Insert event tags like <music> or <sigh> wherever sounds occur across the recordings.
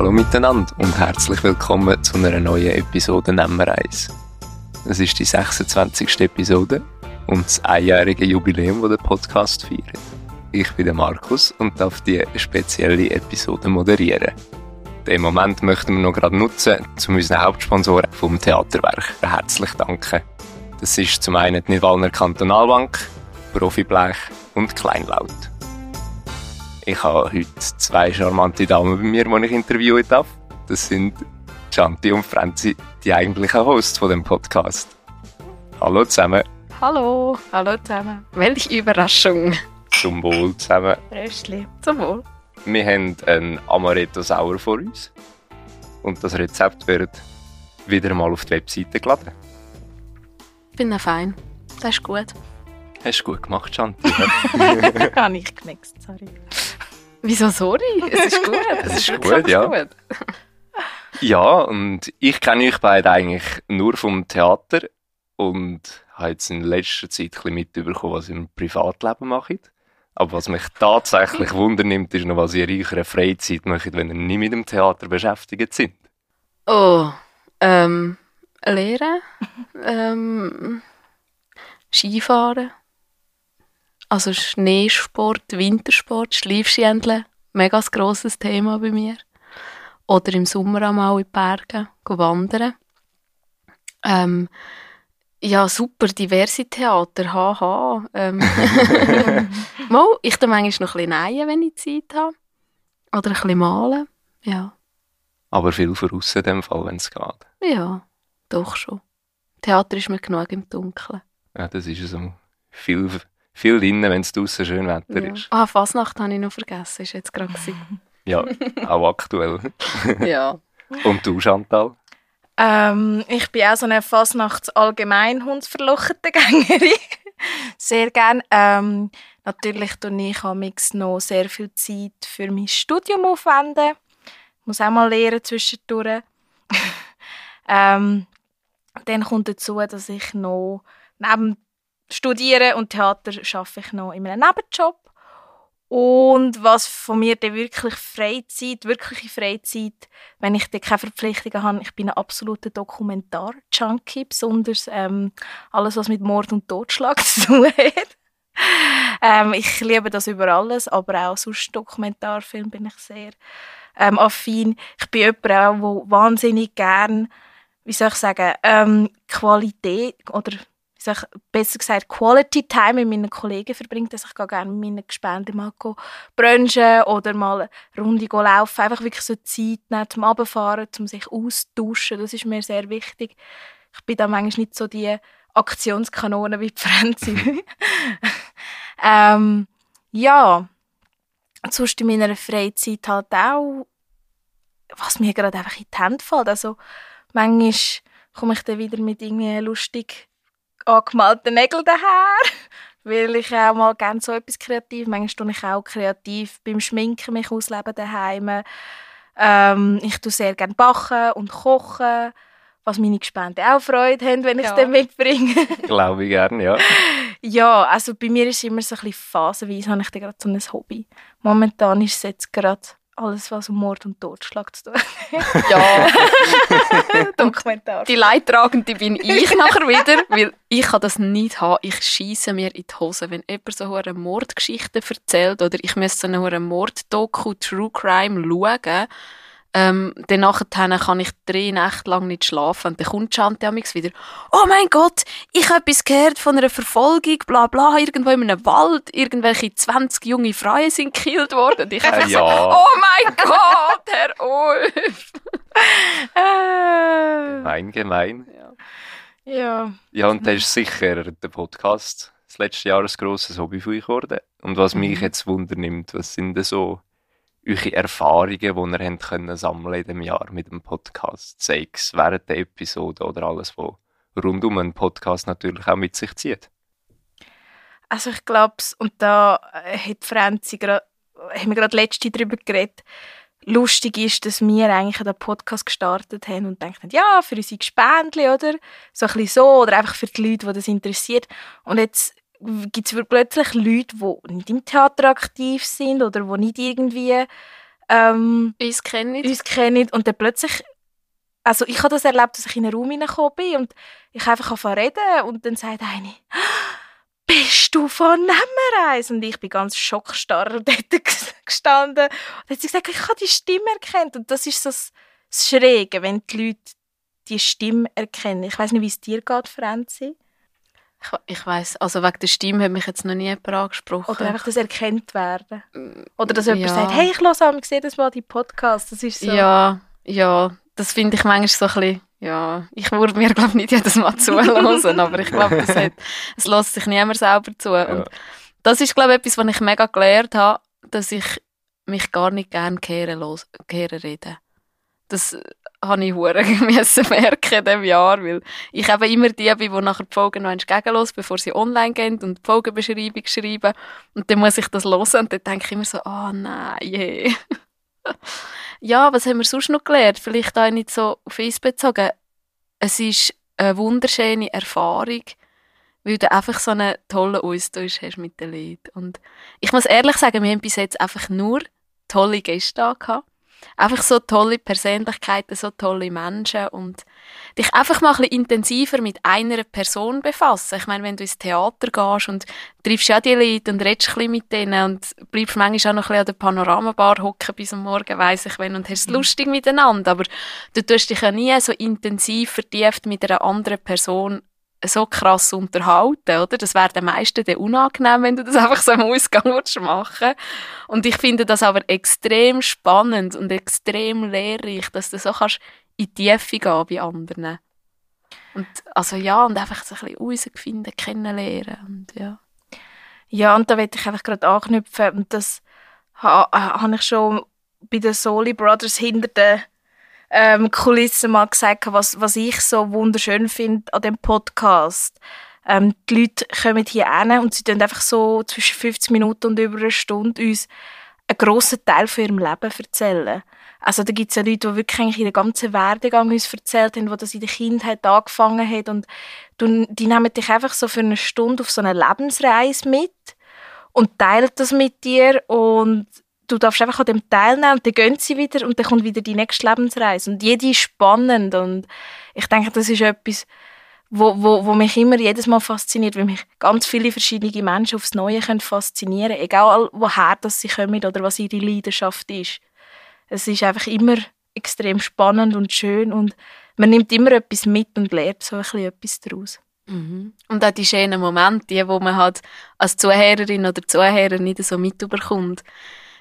Hallo miteinander und herzlich willkommen zu einer neuen Episode Nemmereis. Es ist die 26. Episode und das einjährige Jubiläum, das der Podcast feiert. Ich bin der Markus und darf die spezielle Episode moderieren. Den Moment möchten wir noch gerade nutzen, um unseren Hauptsponsoren vom Theaterwerk herzlich danken. Das ist zum einen die Nidwalner Kantonalbank, Profiblech und Kleinlaut. Ich habe heute zwei charmante Damen bei mir, die ich interviewen darf. Das sind Chanti und Franzi, die eigentlichen Hosts von dem Podcast. Hallo zusammen. Hallo, hallo zusammen. Welche Überraschung. Zum Wohl zusammen. Röstli, zum Wohl. Wir haben einen Amaretto Sauer vor uns. Und das Rezept wird wieder mal auf die Webseite geladen. Ich bin fein. Das ist gut. Hast du gut gemacht, Chanti. Habe <laughs> ich geknickst, sorry. Wieso sorry? Es ist gut. <laughs> Es ist gut, ja. Gut. ja, und ich kenne euch beide eigentlich nur vom Theater und habe jetzt in letzter Zeit ein bisschen mitbekommen, was ihr im Privatleben macht. Aber was mich tatsächlich wundernimmt, ist noch, was ihr in eurer Freizeit macht, wenn ihr nicht mit dem Theater beschäftigt sind. Oh, ähm, Lehren, ähm, Skifahren, also Schneesport, Wintersport, Schleifschändeln, mega grosses Thema bei mir. Oder im Sommer einmal in die Berge wandern. Ähm, ja, super, diverse Theater, haha. Ähm, <laughs> <laughs> mal, ich tue manchmal noch ein bisschen nähen, wenn ich Zeit habe. Oder ein bisschen malen, ja. Aber viel voraus in dem Fall, wenn es geht. Ja, doch schon. Theater ist mir genug im Dunkeln. Ja, das ist so. Viel, viel drinnen, wenn es draußen schön Wetter ja. ist. Ah, Fastnacht habe ich noch vergessen, ist jetzt gerade <laughs> Ja, auch aktuell. <laughs> ja. Und du, Chantal? Ähm, ich bin auch so eine Fasnachts-Allgemeinhundsverlochete Gängerin. <laughs> sehr gern. Ähm, natürlich tue ich amix noch sehr viel Zeit für mein Studium aufwenden. Ich muss auch mal lernen zwischendurch. ähm, dann kommt dazu, dass ich noch neben Studieren und Theater arbeite ich noch in einem Nebenjob. Und was von mir dann wirklich Freizeit, wirkliche Freizeit, wenn ich dann keine Verpflichtungen habe, ich bin ein absoluter Dokumentar-Junkie, besonders ähm, alles, was mit Mord und Totschlag <laughs> zu tun hat. ähm, ich liebe das über alles, aber auch sonst Dokumentarfilm bin ich sehr ähm, affin. Ich bin jemand auch, der wahnsinnig gern, wie soll ich sagen, ähm, Qualität oder ich besser gesagt, Quality Time mit meinen Kollegen verbringt. Also ich gerne mit meinen Gespenden mal brunchen oder mal eine Runde laufen. Einfach wirklich so Zeit nehmen zum Abfahren, zum sich austauschen. Das ist mir sehr wichtig. Ich bin da manchmal nicht so die Aktionskanone wie die Franzi. <laughs> ähm, ja, sonst in meiner Freizeit halt auch, was mir gerade einfach in die Hände fällt. Also manchmal komme ich dann wieder mit irgendwie lustig angemalten Nägel daher, <laughs> weil ich auch mal gerne so etwas kreativ. Manchmal tue ich auch kreativ beim Schminken mich ausleben daheim. Ähm, ich tue sehr gerne backen und kochen, was meine Gespende auch Freude haben, wenn ich es dann mitbringe. <laughs> Glaube ich gerne, ja. <laughs> ja, also bei mir ist es immer so ein bisschen phasenweise, habe ich gerade so ein Hobby. Momentan ist es jetzt gerade alles, was um Mord und Totschlag zu tun hat. Ja. <laughs> Dokumentar. Die Leidtragende bin ich nachher wieder, weil ich kann das nicht haben. Ich schieße mir in die Hose, wenn jemand so eine Mordgeschichte erzählt oder ich müsste so eine Morddoku, True Crime schauen ähm, dann nachher kann ich drei Nächte lang nicht schlafen. Und dann kommt Chante wieder, oh mein Gott, ich habe etwas gehört von einer Verfolgung, bla bla, irgendwo in einem Wald, irgendwelche 20 junge Frauen sind gekillt worden. Und ich einfach ja. so, oh mein <laughs> Gott, Herr Ulf. <laughs> gemein, gemein. Ja. ja. Ja, und das ist sicher der Podcast das letzte Jahr ein grosses Hobby für euch geworden. Und was mich mhm. jetzt wundernimmt, was sind denn so eure Erfahrungen, die ihr habt können sammeln in diesem Jahr mit dem Podcast, sei es während der Episode oder alles, was rund um einen Podcast natürlich auch mit sich zieht? Also ich glaube, und da äh, hat Franzi grad, haben wir gerade letzte darüber geredet, lustig ist, dass wir eigentlich den Podcast gestartet haben und denken, ja, für unsere Gespendli, oder? So ein bisschen so, oder einfach für die Leute, die das interessiert. Und jetzt gibt es plötzlich Leute, die nicht im Theater aktiv sind oder die nicht irgendwie ähm, Uns kennen. uns kennen und dann plötzlich, also ich habe das erlebt, dass ich in einen Raum hineingekommen bin und ich einfach anfangen reden und dann sagt eine, bist du von Nemmereis? Und ich bin ganz schockstarr <laughs> dort gestanden und dann hat sie gesagt, ich habe die Stimme erkannt und das ist so das das Schräge, wenn die Leute die Stimme erkennen. Ich weiß nicht, wie es dir geht, Franzi. Ich, ich weiss, also wegen der Stimme hat mich jetzt noch nie jemand angesprochen. Oder einfach das erkennt werden. Oder dass jemand Ja. sagt, hey, ich höre am jedes Mal die Podcast. Das ist so. Ja, ja, das finde ich manchmal so ein bisschen, ja, ich würde mir glaube nicht jedes Mal zuhören, <laughs> aber ich glaube, das hat, es lässt sich niemand selber zu. Und das ist glaube ich etwas, was ich mega gelernt habe, dass ich mich gar nicht gerne kehren, los, kehren rede. Das habe ich hure <laughs> müssen merken diesem Jahr, weil ich eben immer die bin, die nachher die Folgen noch gegenlos, bevor sie online gehen und die Folgenbeschreibung schreiben. Und dann muss ich das hören und dann denke ich immer so, oh nein, je. <laughs> ja, was haben wir sonst noch gelernt? Vielleicht auch nicht so auf uns bezogen. Es ist eine wunderschöne Erfahrung, weil du einfach so einen tollen Austausch hast mit den Leuten. Und ich muss ehrlich sagen, wir haben bis jetzt einfach nur tolle Gäste gehabt. Einfach so tolle Persönlichkeiten, so tolle Menschen und dich einfach mal ein bisschen intensiver mit einer Person befassen. Ich meine, wenn du ins Theater gehst und triffst ja die Leute und redest ein bisschen mit denen und bleibst manchmal auch noch ein bisschen an der Panoramabar hocken bis am Morgen, weiss ich wenn, und hast es lustig miteinander, aber du tust dich ja nie so intensiv vertieft mit einer anderen Person so krass unterhalten, oder? Das wäre den meisten dann unangenehm, wenn du das <laughs> einfach so im Ausgang machen Und ich finde das aber extrem spannend und extrem lehrreich, dass du so kannst in die Tiefe gehen bei anderen. Und, also ja, und einfach so ein bisschen herausfinden, kennenlernen und ja. Ja, und da will ich einfach gerade anknüpfen. Und das ha- ha- habe ich schon bei den Soli Brothers hinter den ähm, Kulissen mal gesagt, was, was ich so wunderschön finde an dem Podcast. Ähm, die Leute kommen hier hin und sie tun einfach so zwischen 50 Minuten und über eine Stunde uns einen grossen Teil von ihrem Leben erzählen. Also da gibt es ja Leute, die wirklich eigentlich ihren ganzen Werdegang uns erzählt haben, wo das in der Kindheit angefangen hat und du, die nehmen dich einfach so für eine Stunde auf so eine Lebensreise mit und teilen das mit dir und du darfst einfach an dem teilnehmen und dann gehen sie wieder und dann kommt wieder die nächste Lebensreise und jede ist spannend und ich denke, das ist etwas, wo, wo, wo mich immer jedes Mal fasziniert, weil mich ganz viele verschiedene Menschen aufs Neue können faszinieren egal woher das sie kommen oder was ihre Leidenschaft ist. Es ist einfach immer extrem spannend und schön und man nimmt immer etwas mit und lernt so ein bisschen etwas daraus. Mhm. Und auch die schönen Momente, die man halt als Zuhörerin oder Zuhörer nicht so mitbekommt.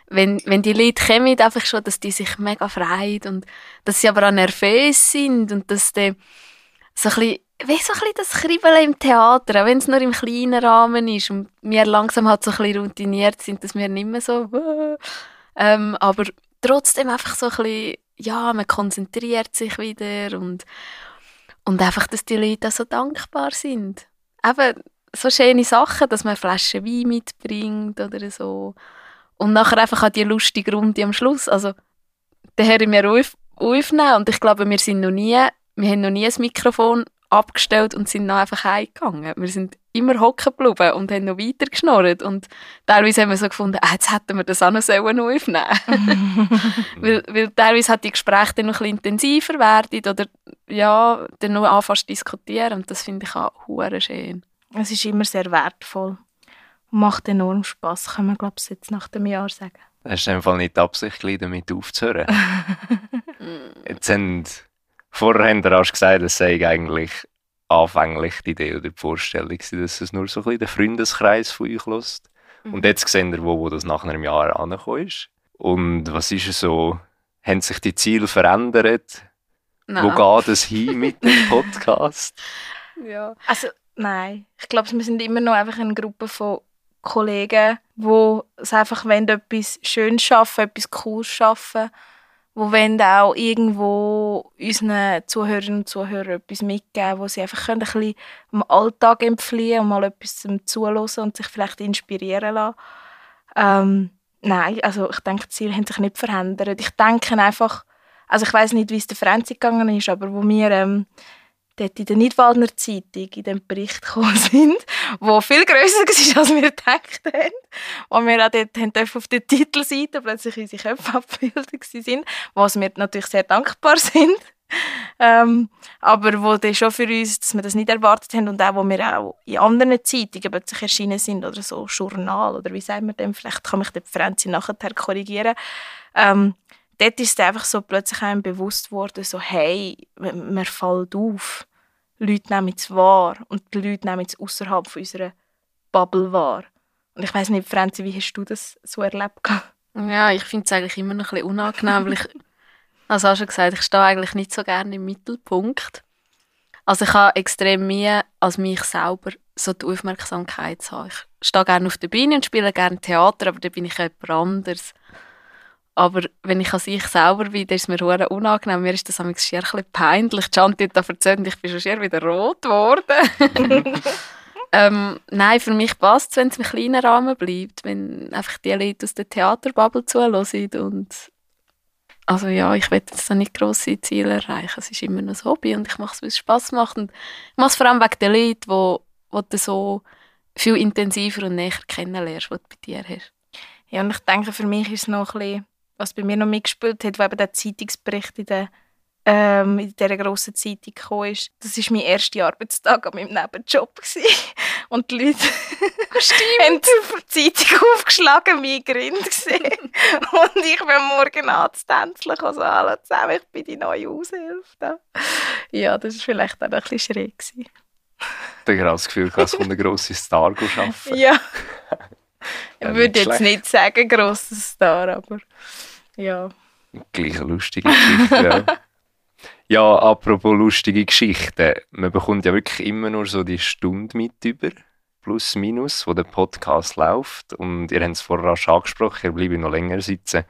Wenn, wenn die Leute kommen, einfach schon, dass die sich mega freuen und dass sie aber auch nervös sind und dass die so ein bisschen, wie so ein bisschen das Kribbeln im Theater, auch wenn es nur im kleinen Rahmen ist und wir langsam halt so ein bisschen routiniert sind, dass wir nicht mehr so ähm, aber trotzdem einfach so ein bisschen, ja, man konzentriert sich wieder und und einfach, dass die Leute auch so dankbar sind. Eben so schöne Sachen, dass man Flaschen Wein mitbringt oder so. Und nachher einfach auch die lustige Runde am Schluss. Also, da hören wir auf, aufnehmen und ich glaube, wir sind noch nie, wir haben noch nie ein Mikrofon abgestellt und sind noch einfach heimgegangen. Wir sind immer hocken geblieben und haben noch weiter geschnurrt und teilweise haben wir so gefunden, ah, jetzt hätten wir das auch noch sollen aufnehmen <laughs> weil, weil teilweise hat die Gespräche dann noch ein bisschen intensiver werden oder ja, dann noch anfangen zu diskutieren und das finde ich auch hure schön. Es ist immer sehr wertvoll. Macht enorm Spass, kann man glaube ich jetzt nach dem Jahr sagen. Hast du einfach nicht die Absicht, damit aufzuhören? <laughs> Jetzt haben, vorher haben wir erst gesagt, es sei eigentlich anfänglich die Idee oder die Vorstellung, dass es nur so ein bisschen den Freundeskreis von euch lässt. Und jetzt sehen wir, wo, wo das nach einem Jahr angekommen ist. Und was ist es so? Haben sich die Ziele verändert? Nein. Wo geht es hin mit dem Podcast? <laughs> Ja. Also nein, ich glaube, wir sind immer noch einfach eine Gruppe von Kollegen, die es einfach wollen, etwas Schönes schaffen, etwas Cooles schaffen, wo wollen auch irgendwo unseren Zuhörerinnen und Zuhörern etwas mitgeben, wo sie einfach können, ein bisschen am Alltag entfliehen und mal etwas zum Zuhören und sich vielleicht inspirieren lassen. Ähm, nein, also ich denke, die Ziele haben sich nicht verändert. Ich denke einfach, also ich weiß nicht, wie es der Franzi gegangen ist, aber wo wir ähm, dort in der Nidwaldner Zeitung in dem Bericht gekommen <laughs> sind, wo viel grösser war, als wir gedacht haben. Wo wir auch dort haben auf der Titelseite plötzlich unsere Köpfe abgebildet sind, was wir natürlich sehr dankbar <laughs> sind. Ähm, aber wo dann schon für uns, dass wir das nicht erwartet haben und auch, wo wir auch in anderen Zeitungen plötzlich erschienen sind oder so Journal oder wie sagen wir dem, vielleicht kann mich der Franzi nachher korrigieren, ähm, dort ist es einfach so plötzlich einem bewusst worden, so hey, man fällt auf. Leute nehmen es wahr und die Leute nehmen es außerhalb von unserer Bubble wahr. Und ich weiß nicht, Franzi, wie hast du das so erlebt? <laughs> Ja, ich finde es eigentlich immer noch ein bisschen unangenehm, weil ich, <laughs> also auch schon gesagt, ich stehe eigentlich nicht so gerne im Mittelpunkt. Also ich habe extrem Mühe, als mich selber so die Aufmerksamkeit zu haben. Ich stehe gerne auf der Bühne und spiele gerne Theater, aber da bin ich jemand anderes. Aber wenn ich an sich selber bin, dann ist es mir unangenehm. Mir ist das manchmal schier ein bisschen peinlich. Chanti hat da erzählt, ich bin schon schier wieder rot geworden. <laughs> ähm, nein, für mich passt es, wenn es im kleinen Rahmen bleibt. Wenn einfach die Leute aus der Theaterbubble zuhören und also ja, ich will jetzt nicht grosse Ziele erreichen. Es ist immer noch ein Hobby und ich mache es, weil es Spass macht. Und ich mache es vor allem wegen den Leuten, die, die du so viel intensiver und näher kennenlernst, was du bei dir hast. Ja, und ich denke, für mich ist es noch ein bisschen was bei mir noch mitgespielt hat, wo eben der Zeitungsbericht in der ähm, in dieser grossen Zeitung gekommen ist. Das war mein erster Arbeitstag an meinem Nebenjob. Gewesen. <laughs> Und die Leute haben die Zeitung aufgeschlagen, mein Grind gesehen. <laughs> Und ich bin morgen anzutänzeln, also alle zusammen, ich bin die neue Aushilfe. Ja, das war vielleicht auch ein bisschen schräg. Gewesen. Du hast das Gefühl, dass kommt ein grosser Star arbeiten. <laughs> Ja. Ich würde jetzt nicht sagen, grosser Star, aber ja. Gleich eine lustige Geschichte, ja. <laughs> ja, apropos lustige Geschichten. Man bekommt ja wirklich immer nur so die Stunde mit über, plus minus, wo der Podcast läuft. Und ihr habt es vorher schon angesprochen, ihr bleibt noch länger sitzen.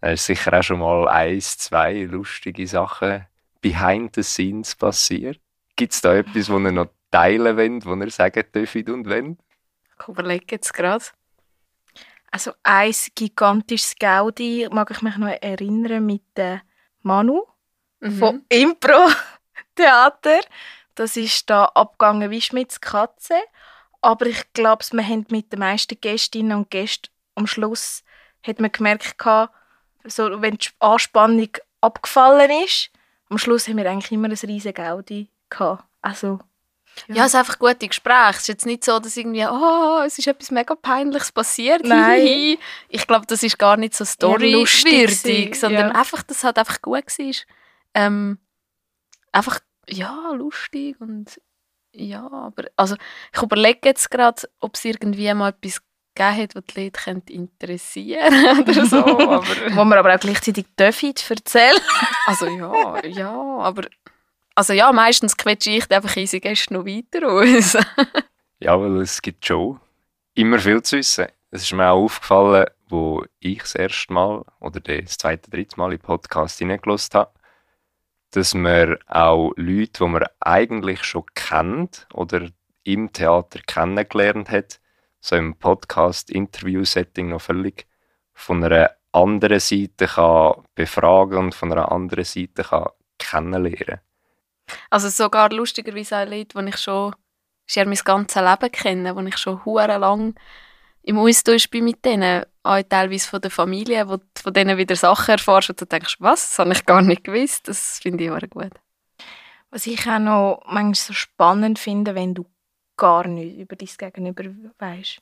Da ist sicher auch schon mal eins, zwei lustige Sachen behind the scenes passiert. Gibt es da etwas, wo ihr noch teilen wollt, wo ihr sagen dürft und wollt? Ich überlege jetzt gerade. Also ein gigantisches Gaudi mag ich mich noch erinnern mit der Manu mhm. von Impro <laughs> Theater. Das ist da abgegangen wie Schmitz Katze. Aber ich glaube, wir haben mit den meisten Gästinnen und Gästen am Schluss hat man gemerkt, so, wenn die Anspannung abgefallen ist, am Schluss haben wir eigentlich immer ein riesiges Gaudi gehabt. Also ja. ja, es ist einfach gute Gespräche. Es ist jetzt nicht so, dass irgendwie, oh, es ist etwas mega Peinliches passiert. <laughs> Nein. ich glaube, das ist gar nicht so storywürdig, sondern ja. einfach, dass es halt einfach gut war. Ähm, einfach, ja, lustig und ja, aber also ich überlege jetzt gerade, ob es irgendwie mal etwas gegeben hat, was die Leute interessieren <laughs> oder so. <laughs> Aber, Wo man aber auch gleichzeitig dürfen erzählen. also ja, ja, aber also ja, meistens quetsche ich einfach unsere Gäste noch weiter aus. <laughs> ja, weil es gibt schon immer viel zu wissen. Es ist mir auch aufgefallen, wo ich das erste Mal oder das zweite, dritte Mal im Podcast hineingelassen habe, dass man auch Leute, die man eigentlich schon kennt oder im Theater kennengelernt hat, so im Podcast-Interview-Setting noch völlig von einer anderen Seite kann befragen und von einer anderen Seite kann kennenlernen kann. Also sogar lustigerweise auch Leute, die ich schon schon mein ganzes Leben kenne, die ich schon hure lang im Austausch bin mit denen, auch teilweise von der Familie, wo du von denen wieder Sachen erfährst und du denkst, was, das habe ich gar nicht gewusst, das finde ich auch gut. Was ich auch noch manchmal so spannend finde, wenn du gar nichts über dein Gegenüber weißt.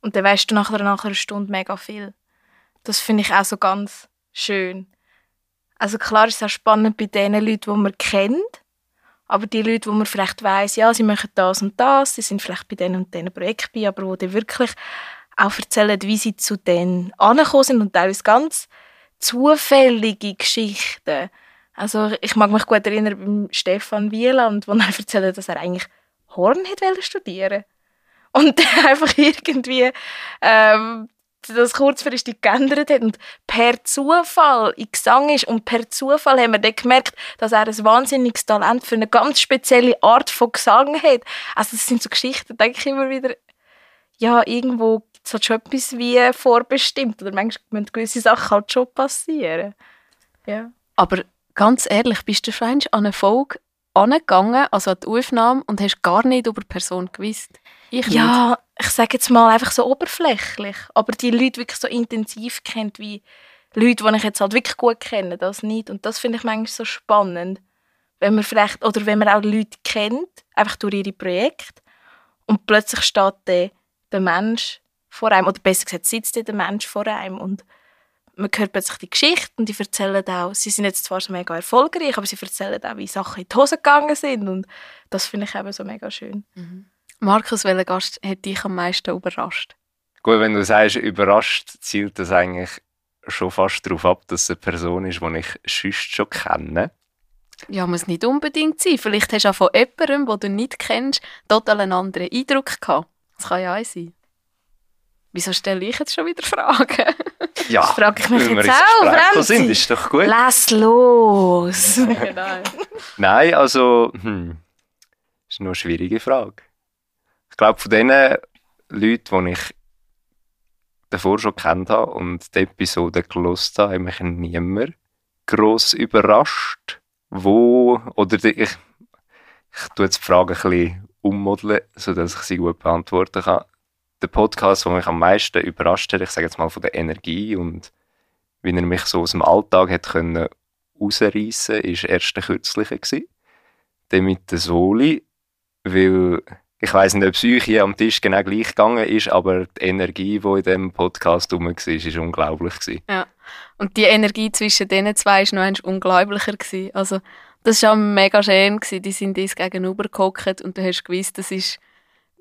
Und dann weißt du nach einer, nach einer Stunde mega viel. Das finde ich auch so ganz schön. Also klar ist es auch spannend bei den Leuten, die man kennt, aber die Leute, wo man vielleicht weiß, ja, sie machen das und das, sie sind vielleicht bei denen und diesen Projekten bei, aber wo die wirklich auch erzählen, wie sie zu denen angekommen sind und teilweise ganz zufällige Geschichten. Also ich mag mich gut erinnern beim Stefan Wieland, wo er <laughs> erzählt, dass er eigentlich Horn hat studieren und <laughs> einfach irgendwie ähm, das kurzfristig geändert hat und per Zufall in Gesang ist und per Zufall haben wir dann gemerkt, dass er ein wahnsinniges Talent für eine ganz spezielle Art von Gesang hat. Also das sind so Geschichten, denke ich immer wieder, ja, irgendwo halt schon etwas wie vorbestimmt oder manchmal müssen gewisse Sachen halt schon passieren. Ja. Aber ganz ehrlich, bist du schon an eine Folge angegangen, also an die Aufnahme, und hast gar nicht über die Person gewusst? Ich nicht. Ich sage jetzt mal einfach so oberflächlich. Aber die Leute wirklich so intensiv kennt wie Leute, die ich jetzt halt wirklich gut kenne, das nicht. Und das finde ich manchmal so spannend. Wenn man vielleicht, oder wenn man auch Leute kennt, einfach durch ihre Projekte, und plötzlich steht der, der Mensch vor einem, oder besser gesagt, sitzt der Mensch vor einem und man hört plötzlich die Geschichte und die erzählen auch, sie sind jetzt zwar so mega erfolgreich, aber sie erzählen auch, wie Sachen in die Hose gegangen sind und das finde ich eben so mega schön. Markus, welcher Gast hat dich am meisten überrascht? Gut, wenn du sagst, überrascht, zielt das eigentlich schon fast darauf ab, dass es eine Person ist, die ich sonst schon kenne. Ja, muss nicht unbedingt sein. Vielleicht hast du auch von jemandem, den du nicht kennst, total einen anderen Eindruck gehabt. Das kann ja auch sein. Wieso stelle ich jetzt schon wieder Fragen? Ja, Das frage ich mich jetzt auch, Franzi. sind, ist doch gut. Lass los! genau. <laughs> Nein, also, hm, ist noch eine schwierige Frage. Ich glaube, von den Leuten, die ich davor schon kennt habe und die Episode gelost habe, hat mich niemand gross überrascht. Wo, oder die, ich, ich tue jetzt die Frage ein bisschen ummodeln, sodass ich sie gut beantworten kann. Der Podcast, der mich am meisten überrascht hat, ich sage jetzt mal von der Energie und wie er mich so aus dem Alltag hat können rausreißen, ist erst der kürzliche gsi. Der mit der Soli, weil ich weiß nicht, ob es euch hier am Tisch genau gleich gegangen ist, aber die Energie, die in diesem Podcast rum war, ist unglaublich gewesen. Und die Energie zwischen diesen zwei war noch unglaublicher. Gewesen. Also, das war auch mega schön. Gewesen. Die sind uns gegenüber gehockt und du hast gewusst, das ist...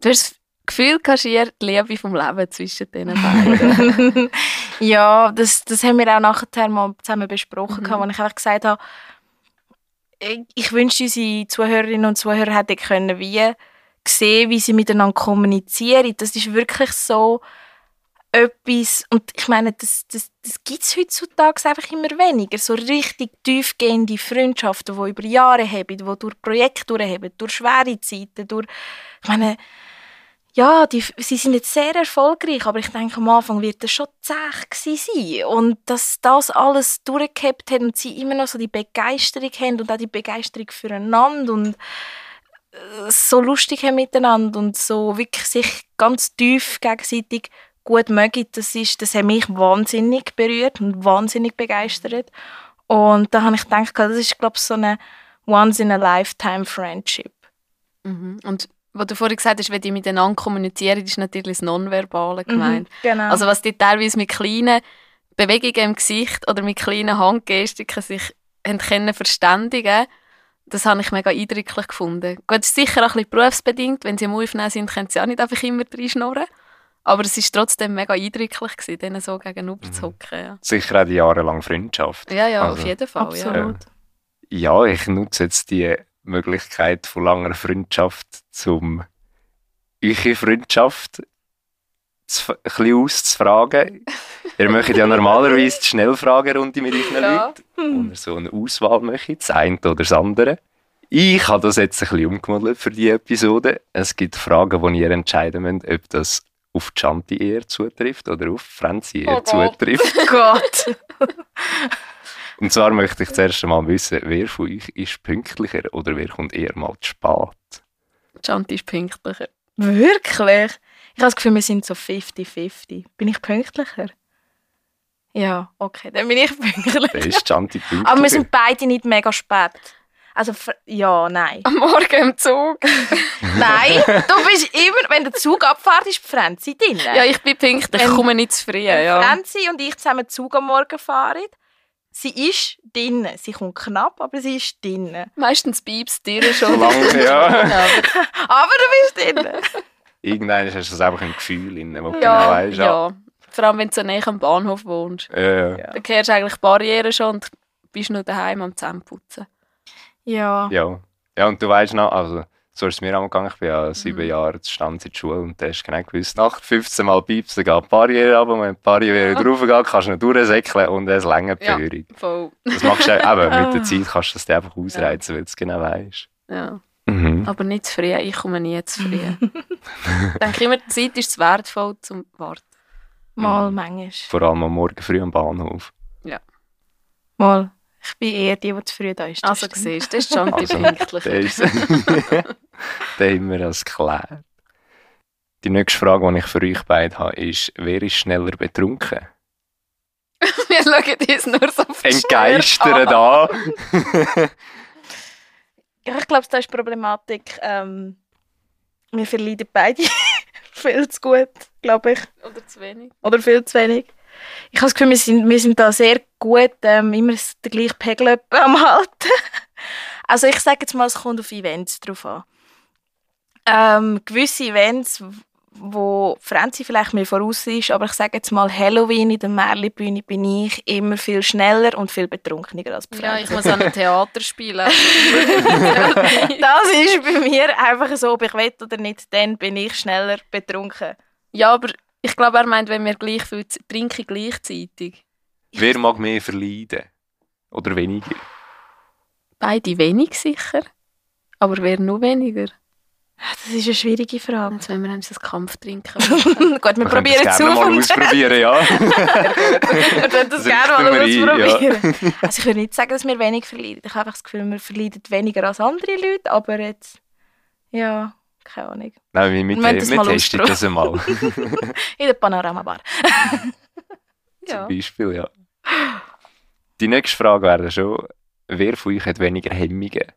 Du hast das Gefühl, kaschiert die Liebe vom Leben zwischen diesen beiden. <laughs> ja, das, das haben wir auch nachher mal zusammen besprochen, Mhm. wo ich einfach gesagt habe, ich, ich wünschte, unsere Zuhörerinnen und Zuhörer hätten können wie sehen, wie sie miteinander kommunizieren. Das ist wirklich so etwas, und ich meine, das, das, das gibt es heutzutage einfach immer weniger. So richtig tiefgehende Freundschaften, die über Jahre haben, die durch Projekte durchhaben, durch schwere Zeiten, durch, ich meine, ja, die, sie sind jetzt sehr erfolgreich, aber ich denke, am Anfang wird das schon zäh sein. Und dass das alles durchgehabt hat und sie immer noch so die Begeisterung haben und auch die Begeisterung füreinander und so lustig haben miteinander und so wirklich sich ganz tief gegenseitig gut mögen, das, ist, das hat mich wahnsinnig berührt und wahnsinnig begeistert. Und da habe ich gedacht, das ist, glaube ich, so eine Once-in-a-Lifetime-Friendship. mhm. Und was du vorhin gesagt hast, wenn die miteinander kommunizieren, ist natürlich das Nonverbale gemeint. genau. Also was die teilweise mit kleinen Bewegungen im Gesicht oder mit kleinen Handgestiken sich können verständigen das habe ich mega eindrücklich gefunden. Gut, es ist sicher auch ein bisschen berufsbedingt. Wenn sie am Aufnehmen sind, können sie auch nicht einfach immer reinschnurren. Aber es ist trotzdem mega eindrücklich gewesen, denen so gegenüber zu hocken. Ja, Sicher auch die jahrelange Freundschaft. ja, ja Also, auf jeden Fall. Ja. Absolut. Ja, ich nutze jetzt die Möglichkeit von langer Freundschaft, um eure Freundschaft zu, ein bisschen auszufragen. <laughs> ihr möchtet ja normalerweise die Schnellfragerunde mit euren Ja. Leuten, wo ihr so eine Auswahl möchtet, das eine oder das andere. Ich habe das jetzt ein bisschen umgemodelt für die Episode. Es gibt Fragen, wo ihr entscheiden müsst, ob das auf Chanti eher zutrifft oder auf Franzi eher Oh Gott. zutrifft. <laughs> Gott. Und zwar möchte ich zuerst einmal wissen, wer von euch ist pünktlicher oder wer kommt eher mal zu spät? Chanti ist pünktlicher. Wirklich? Ich habe das Gefühl, wir sind so 50-50. Bin ich pünktlicher? Ja, okay, dann bin ich <laughs> pünktlicher. ist Chanti pünktlicher? Aber wir sind beide nicht mega spät. Also, ja, nein. Am Morgen im Zug. <laughs> nein, du bist immer, wenn der Zug abfährt, ist die Franzi drin. Ja, ich bin pünktlich, ich komme nicht zu früh. Wenn Ja. Franzi und ich zusammen Zug am Morgen fahren, sie ist drin. Sie kommt knapp, aber sie ist drin. Meistens piepst dir schon. <laughs> Lange, ja. Aber, Aber du bist drin. Irgendwann hast du das einfach ein Gefühl, in dem, wo du genau ja, weißt, ja. ja. Vor allem, wenn du so näher am Bahnhof wohnst. Ja. Ja. Dann kehrst du eigentlich die Barrieren schon und bist nur daheim am Zähneputzen. Ja. ja. Ja, und du weißt noch, also, so ist es mir angegangen, ich bin ja sieben Mhm. Jahre zu Stand in der Schule und da hast du genau gewusst, nach 15 Mal piepsen geht die Barriere ab und wenn die Barriere Ja. <laughs> drauf geht, kannst du nicht durchsäckeln und es länger Ja. Voll. Das machst du eben, mit der <laughs> Zeit kannst du das dir einfach ausreizen, weil du es genau weißt. Ja. Mhm. Aber nicht zu früh, ich komme nie zu früh. <laughs> ich denke immer, die Zeit ist wertvoll zum Warten. Mal, manchmal. Vor allem am Morgen früh am Bahnhof. Mal. Ich bin eher die, die zu früh da ist. Also stimmt. siehst du, das ist schon die Also, ist, den <laughs> haben wir das geklärt. Die nächste Frage, die ich für euch beide habe, ist, wer ist schneller betrunken? <laughs> Wir schauen uns nur so Entgeistert an. an. Ja, ich glaube, da ist die Problematik. Ähm, wir verleiden beide <laughs> viel zu gut, glaube ich. Oder zu wenig. Oder viel zu wenig. Ich habe das Gefühl, wir sind, wir sind da sehr gut, ähm, immer den gleichen Pegel am halten. <laughs> also ich sage jetzt mal, es kommt auf Events drauf an. Ähm, gewisse Events, wo Franzi vielleicht mir voraus ist, aber ich sage jetzt mal Halloween in der Märli-Bühne bin ich immer viel schneller und viel betrunkener als die Ja, Franzi. ich muss an ein Theater spielen. <laughs> Das ist bei mir einfach so, ob ich will oder nicht, dann bin ich schneller betrunken. ja, aber ich glaube, er meint, wenn wir gleich viel trinken gleichzeitig. Wer mag mehr verleiden? Oder weniger? Beide wenig sicher. Aber wer nur weniger? Das ist eine schwierige Frage. Jetzt wenn wir haben so einen Kampf trinken. <laughs> Gut, wir, können probieren es auf mal und ausprobieren, ja. <laughs> wir würden das Das gerne mal wir ein, ausprobieren. Also ich würde nicht sagen, dass wir wenig verleiden. Ich habe einfach das Gefühl, wir verleiden weniger als andere Leute, aber jetzt, ja, keine Ahnung. Nein, wir, wir, Wir wir mal testen das einmal. <laughs> In der Panorama-Bar. ja. Zum Beispiel, ja. Die nächste Frage wäre schon, wer von euch hat weniger Hemmungen?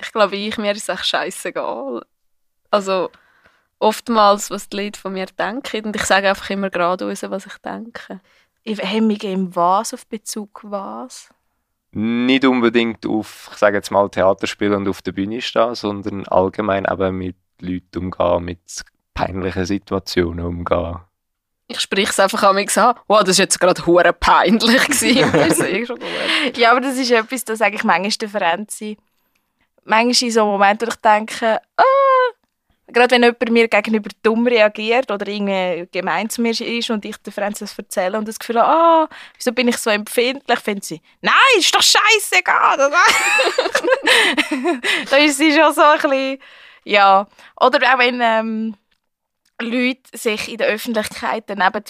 Ich glaube, ich, mir ist es echt scheißegal. Also, oftmals, was die Leute von mir denken. Und ich sage einfach immer gerade raus, was ich denke. Hemmungen im Was auf Bezug was? Nicht unbedingt auf, ich sage jetzt mal, Theaterspielen und auf der Bühne stehen, sondern allgemein eben mit Leuten umgehen, mit peinlichen Situationen umgehen. Ich spreche es einfach an mich an. Wow, das war jetzt gerade hure peinlich. gewesen. Und <laughs> das ist schon gut. Ja, aber das ist etwas, das sage ich manchmal der Ferenzi. Manchmal in so Momenten, wo ich denke, ah, gerade wenn jemand mir gegenüber dumm reagiert oder irgendwie gemein zu mir ist und ich der Ferenzi das erzähle und das Gefühl habe, ah, wieso bin ich so empfindlich, findet sie, nein, ist doch scheißegal. <laughs> da ist sie schon so ein bisschen, ja. Oder auch wenn ähm, Leute sich in der Öffentlichkeit daneben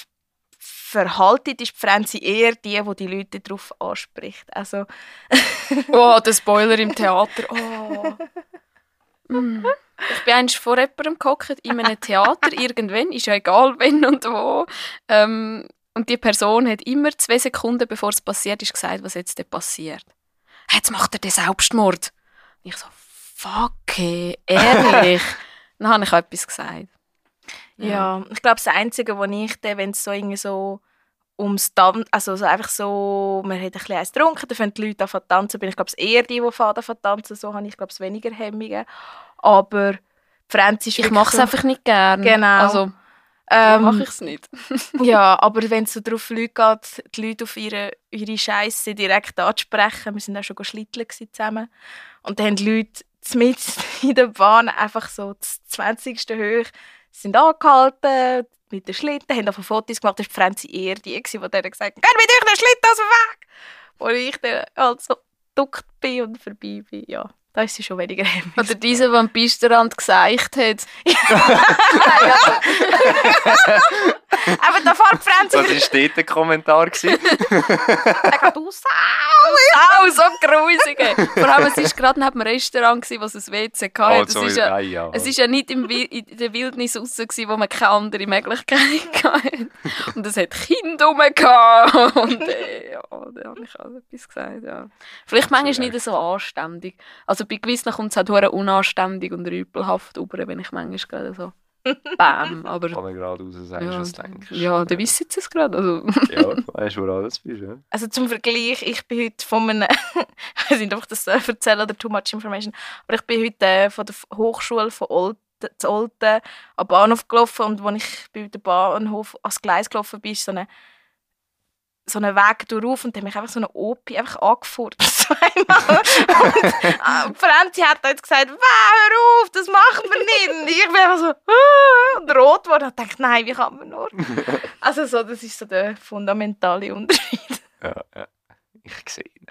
verhalten, ist die Franzi eher die, die die Leute darauf anspricht. Also, <laughs> Oh, der Spoiler im Theater. Oh. <laughs> Mm. Ich bin eigentlich vor jemandem gehockt, in einem Theater, irgendwann, ist ja egal, wenn und wo. Ähm, und die Person hat immer zwei Sekunden, bevor es passiert ist, gesagt, was jetzt denn passiert. Jetzt macht er den Selbstmord. Und ich so, fuck, ey, ehrlich. <laughs> Dann habe ich auch etwas gesagt. Ja, ich glaube, das Einzige, was ich dann, wenn es so irgendwie so ums Tanzen, also so einfach so, man hat ein bisschen eins getrunken, dann fangen die Leute an zu tanzen, bin ich glaube eher die, die faden von tanzen, so habe ich glaube weniger Hemmungen. Aber die ist Ich mache es so, einfach nicht gern. Genau. Also, ähm, mache ich es nicht. <laughs> Ja, <laughs> aber wenn es so darauf Leute geht, die Leute auf ihre, ihre Scheiße direkt anzusprechen, wir sind auch schon schlitteln zusammen, und dann haben die Leute mit in der Bahn einfach so das 20. hoch, sind angehalten mit den Schlitten, haben einfach Fotos gemacht, das war die Franzi eher die, die dann gesagt hat, «Geh mit euch den Schlitten aus dem Weg!» Wo ich dann halt so geduckt bin und vorbei bin, ja. Da ist sie schon weniger hemmig. Oder dieser, der am Pistenrand gesagt hat, <laughs> Aber <laughs> da fährt die Franzi Was war dort der Kommentar? gewesen? <laughs> sagt, Sau, so grusig. Vor allem, es war gerade neben dem Restaurant, gewesen, wo es ein WC hatte. Also, es ist ja, ah, ja. es ist ja nicht im in der Wildnis raus, gewesen, wo man keine andere Möglichkeit <laughs> hatte. Und es hat Kinder rum. gehabt. Und äh, ja, da habe ich auch etwas gesagt. Ja. Vielleicht manchmal nicht so anständig. Also bei gewissen kommt es halt unanständig und rüpelhaft rüber, wenn ich manchmal gerade so Bam. <laughs> Aber Kann man gerade raus sagen, ja, was du denkst. ja, dann wissen sie es gerade. Also, Ja, weißt du, wo alles bist, ja? Also zum Vergleich, ich bin heute von einem, ich <laughs> weiß nicht, ob ich das äh, erzähle oder too much information, aber ich bin heute äh, von der Hochschule von Olten, zu Olten am Bahnhof gelaufen und als ich bei der Bahnhof ans Gleis gelaufen bin, ist so eine so einen Weg durch und dann mich einfach so eine Opi einfach angefurzt. Zweimal. <laughs> und äh, Franzi hat dann gesagt, «Wow, hör auf, das machen wir nicht. Und ich bin einfach so «Ah», und rot geworden und dachte, nein, wie kann man nur? <laughs> Also so, das ist so der fundamentale Unterschied. Ja, ja. Ich sehe ihn.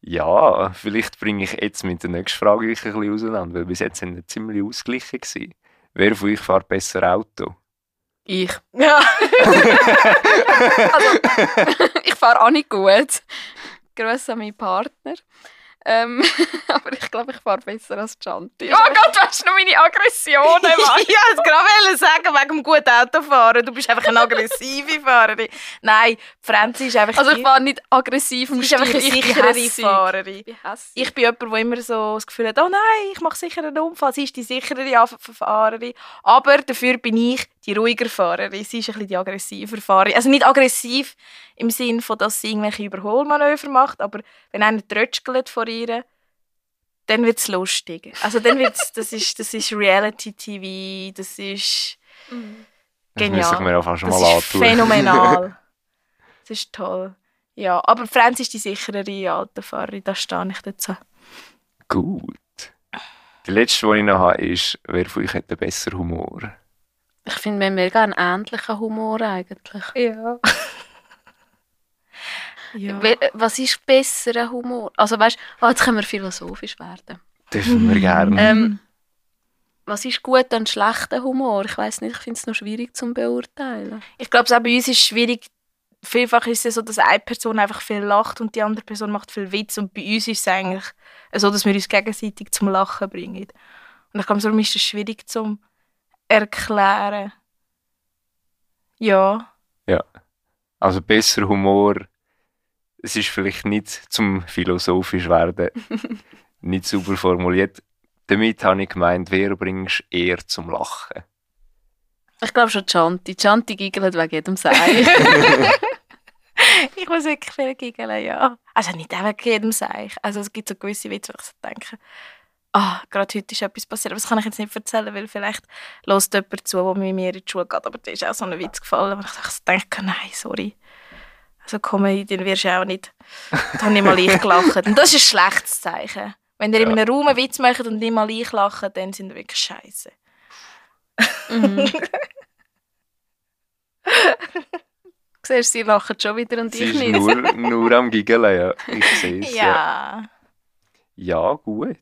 Ja, vielleicht bringe ich jetzt mit der nächsten Frage euch ein bisschen auseinander, weil bis jetzt sind wir ziemlich ausgeglichen gewesen. Wer von euch fährt besser Auto? Ich. <laughs> Ja. also, <laughs> ich fahre auch nicht gut. Grüß an meinen Partner. Ähm, <laughs> aber ich glaube, ich fahre besser als Chanti. Oh Gott, weißt du noch meine Aggressionen, Mann? ich wollte gerade sagen, wegen dem guten Autofahren. Du bist einfach eine aggressive Fahrerin. Nein, Franzi ist einfach... Also ich fahre nicht aggressiv im Sie ist einfach eine Stil, ich sichere hässig. Fahrerin. Ich bin. Ich jemand, der immer so das Gefühl hat, oh nein, ich mache sicher einen Unfall. Sie ist die sicherere Af- Fahrerin. Aber dafür bin ich die ruhiger Fahrerin. Sie ist ein bisschen die aggressiver Fahrerin. Also nicht aggressiv im Sinne von, dass sie irgendwelche Überholmanöver macht, aber wenn einer trötschelt vor ihr, dann wird es lustig. Also dann wird's, <laughs> das ist, das ist Reality-TV, das ist Mhm. Das genial. müssen wir auch fast Das mal ist phänomenal. <laughs> Das ist toll. Ja, aber Franz ist die sicherere Autofahrerin, da stehe ich dazu. Gut. Die letzte, die ich noch habe, ist, wer von euch hat den besseren Humor? Ich finde, wir haben mega einen ähnlichen Humor eigentlich. Ja. <laughs> ja. Was ist besserer Humor? Also weißt du, jetzt können wir philosophisch werden. Dürfen wir gerne. Ähm, was ist gut und schlechter Humor? Ich weiß nicht, ich finde es noch schwierig zu beurteilen. Ich glaube, auch bei uns ist es schwierig. Vielfach ist es so, dass eine Person einfach viel lacht und die andere Person macht viel Witz. Und bei uns ist es eigentlich so, dass wir uns gegenseitig zum Lachen bringen. Und ich glaube, darum ist es schwierig zum erklären. Ja. Also besser Humor, es ist vielleicht nicht zum philosophisch werden, <laughs> nicht super formuliert. Damit habe ich gemeint, wer bringst eher zum Lachen? Ich glaube schon Chanti. Chanti giggelt wegen jedem Seil. <laughs> <laughs> Ich muss wirklich viel giggeln, ja. Also nicht auch wegen jedem Seich. Also es gibt so gewisse Witze, wo ich so denke, ah, gerade heute ist etwas passiert. Aber das kann ich jetzt nicht erzählen, weil vielleicht hört jemand zu, der mit mir in die Schule geht. Aber da ist auch so ein Witz gefallen, wo ich so denke, nein, sorry. Also Comedian wirst du auch nicht. Da habe ich mal ich gelacht. Und das ist ein schlechtes Zeichen. Wenn ihr in Ja. einem Raum einen Witz macht und nicht mal ich lache, dann sind ihr wirklich scheiße. mhm. <laughs> Siehst sie lachen schon wieder und Sie ich ist nicht. nur, nur am Giggeln, ja. Ich sehe es. Ja. Ja. ja, gut.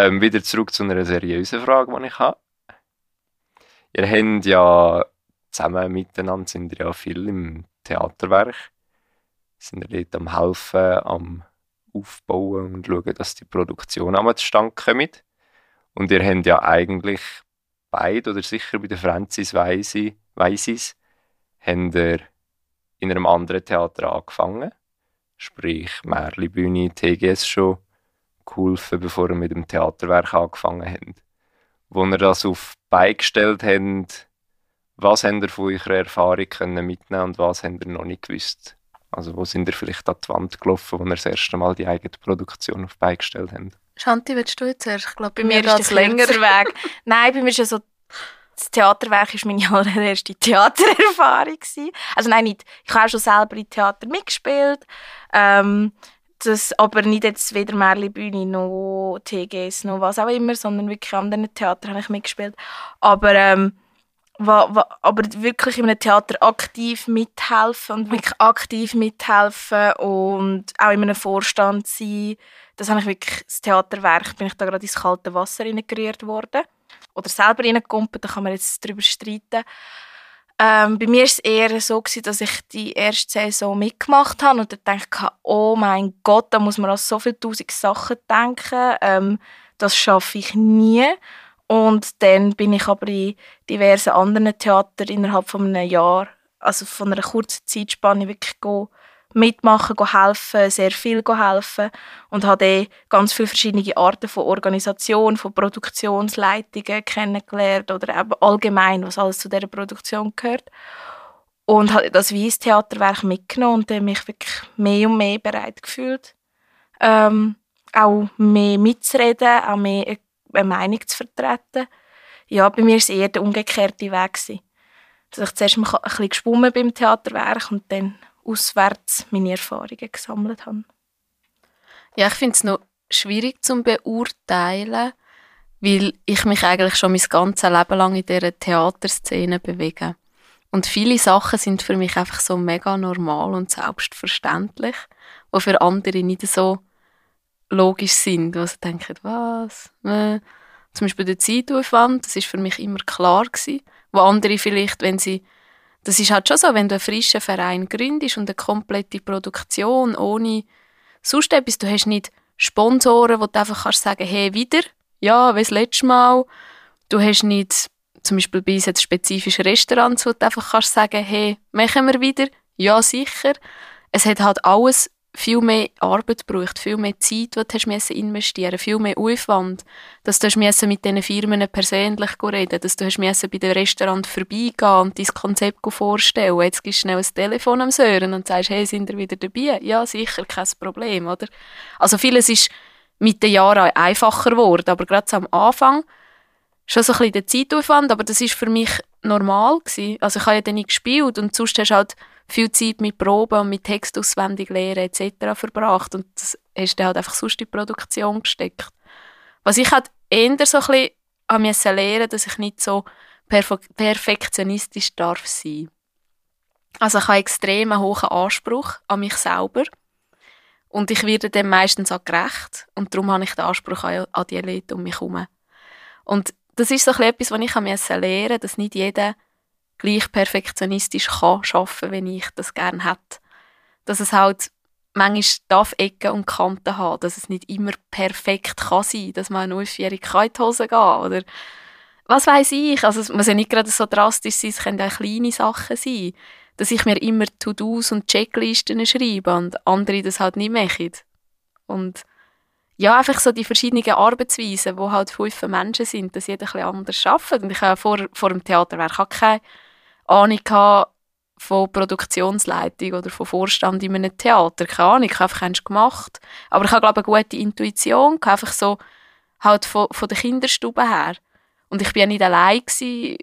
Ähm, wieder zurück zu einer seriösen Frage, die ich habe. Ihr habt ja zusammen miteinander, sind ihr ja viel im Theaterwerk. Sind ihr dort am Helfen, am Aufbauen und schauen, dass die Produktion einmal zustande kommt. Und ihr habt ja eigentlich beide, oder sicher bei der Francis Weisi, Weisis, in einem anderen Theater angefangen. Sprich, Märli-Bühne, TGS schon geholfen, bevor ihr mit dem Theaterwerk angefangen habt. Wo ihr das auf die Beine gestellt habt, was habt ihr von eurer Erfahrung können mitnehmen und was habt ihr noch nicht gewusst? Also wo sind ihr vielleicht an die Wand gelaufen, wo ihr das erste Mal die eigene Produktion auf die Beine gestellt habt? Chanti, willst du jetzt erst? Ich glaube, Bei mir ist es länger Weg. <laughs> Nein, bei mir ist es so, das Theaterwerk war meine <laughs> allererste Theatererfahrung. gewesen. Also nein, nicht. Ich habe auch schon selber im Theater mitgespielt. Ähm, das, aber nicht jetzt weder Märli-Bühne noch TGS noch was auch immer, sondern wirklich an anderen Theatern habe ich mitgespielt. Aber, ähm, wa, wa, aber wirklich in einem Theater aktiv mithelfen und wirklich aktiv mithelfen und auch in einem Vorstand sein, das habe ich wirklich, das Theaterwerk, bin ich da gerade ins kalte Wasser reingerührt worden. Oder selber reingekumpelt, da kann man jetzt drüber streiten. Ähm, bei mir war es eher so, gewesen, dass ich die erste Saison mitgemacht habe und dann dachte oh mein Gott, da muss man an so viele tausend Sachen denken. Ähm, das schaffe ich nie. Und dann bin ich aber in diversen anderen Theatern innerhalb von einem Jahr, also von einer kurzen Zeitspanne, wirklich go mitmachen, helfen, sehr viel helfen und habe dann ganz viele verschiedene Arten von Organisation, von Produktionsleitungen kennengelernt oder eben allgemein, was alles zu dieser Produktion gehört. Und habe das Weiss-Theaterwerk mitgenommen und mich wirklich mehr und mehr bereit gefühlt, ähm, auch mehr mitzureden, auch mehr eine Meinung zu vertreten. Ja, bei mir war es eher der umgekehrte Weg. Dass ich zuerst ein bisschen geschwommen beim Theaterwerk und dann auswärts meine Erfahrungen gesammelt habe. Ja, ich finde es noch schwierig zu beurteilen, weil ich mich eigentlich schon mein ganzes Leben lang in dieser Theaterszene bewege. Und viele Sachen sind für mich einfach so mega normal und selbstverständlich, die für andere nicht so logisch sind, wo sie denken, was? Äh. Zum Beispiel der Zeitaufwand, das ist für mich immer klar gewesen. Wo andere vielleicht, wenn sie, das ist halt schon so, wenn du einen frischen Verein gründest und eine komplette Produktion ohne sonst etwas, du hast nicht Sponsoren, wo du einfach kannst sagen, hey, wieder, ja, wie das letzte Mal. Du hast nicht, zum Beispiel bei uns jetzt spezifische Restaurants, wo du einfach kannst sagen, hey, machen wir wieder, ja, sicher. Es hat halt alles viel mehr Arbeit gebraucht, viel mehr Zeit, die du hast investieren viel mehr Aufwand, dass du hast mit diesen Firmen persönlich reden dass du hast bei dem Restaurant vorbeigehen und dein Konzept vorstellen. Jetzt gibst du schnell ein Telefon am Sören und sagst, hey, sind wir wieder dabei? Ja, sicher, kein Problem, oder? Also vieles ist mit den Jahren einfacher geworden, aber gerade am Anfang schon so ein bisschen der Zeitaufwand, aber das ist für mich normal gewesen. Also ich habe ja dann nicht gespielt und sonst hast du halt viel Zeit mit Proben und mit Text auswendig lernen etc. verbracht und das hast du halt einfach sonst in die Produktion gesteckt. Was ich halt eher so ein bisschen mir lernen, dass ich nicht so perfektionistisch darf sein. Also ich habe extrem einen hohen Anspruch an mich selber und ich werde dem meistens auch gerecht und darum habe ich den Anspruch an die Leute um mich herum. Und das ist so etwas, was ich lernen musste, dass nicht jeder gleich perfektionistisch kann arbeiten, wenn ich das gerne hätte. Dass es halt manchmal darf Ecken und Kanten haben, dass es nicht immer perfekt kann sein, dass man eine Aufjährige in die Hose gehen oder was weiß ich. Also es muss ja nicht gerade so drastisch sein, es können auch kleine Sachen sein. Dass ich mir immer To-Dos und Checklisten schreibe und andere das halt nicht machen. Und ja, einfach so die verschiedenen Arbeitsweisen, wo halt fünf Menschen sind, dass jeder ein bisschen anders arbeitet. Und ich habe vor, vor dem Theaterwerk auch keine Ahnung von Produktionsleitung oder von Vorstand in einem Theater. Keine Ahnung, ich habe einfach eins gemacht. Aber ich habe, glaube ich, eine gute Intuition, einfach so halt von, von der Kinderstube her. Und ich war ja nicht allein. Gewesen.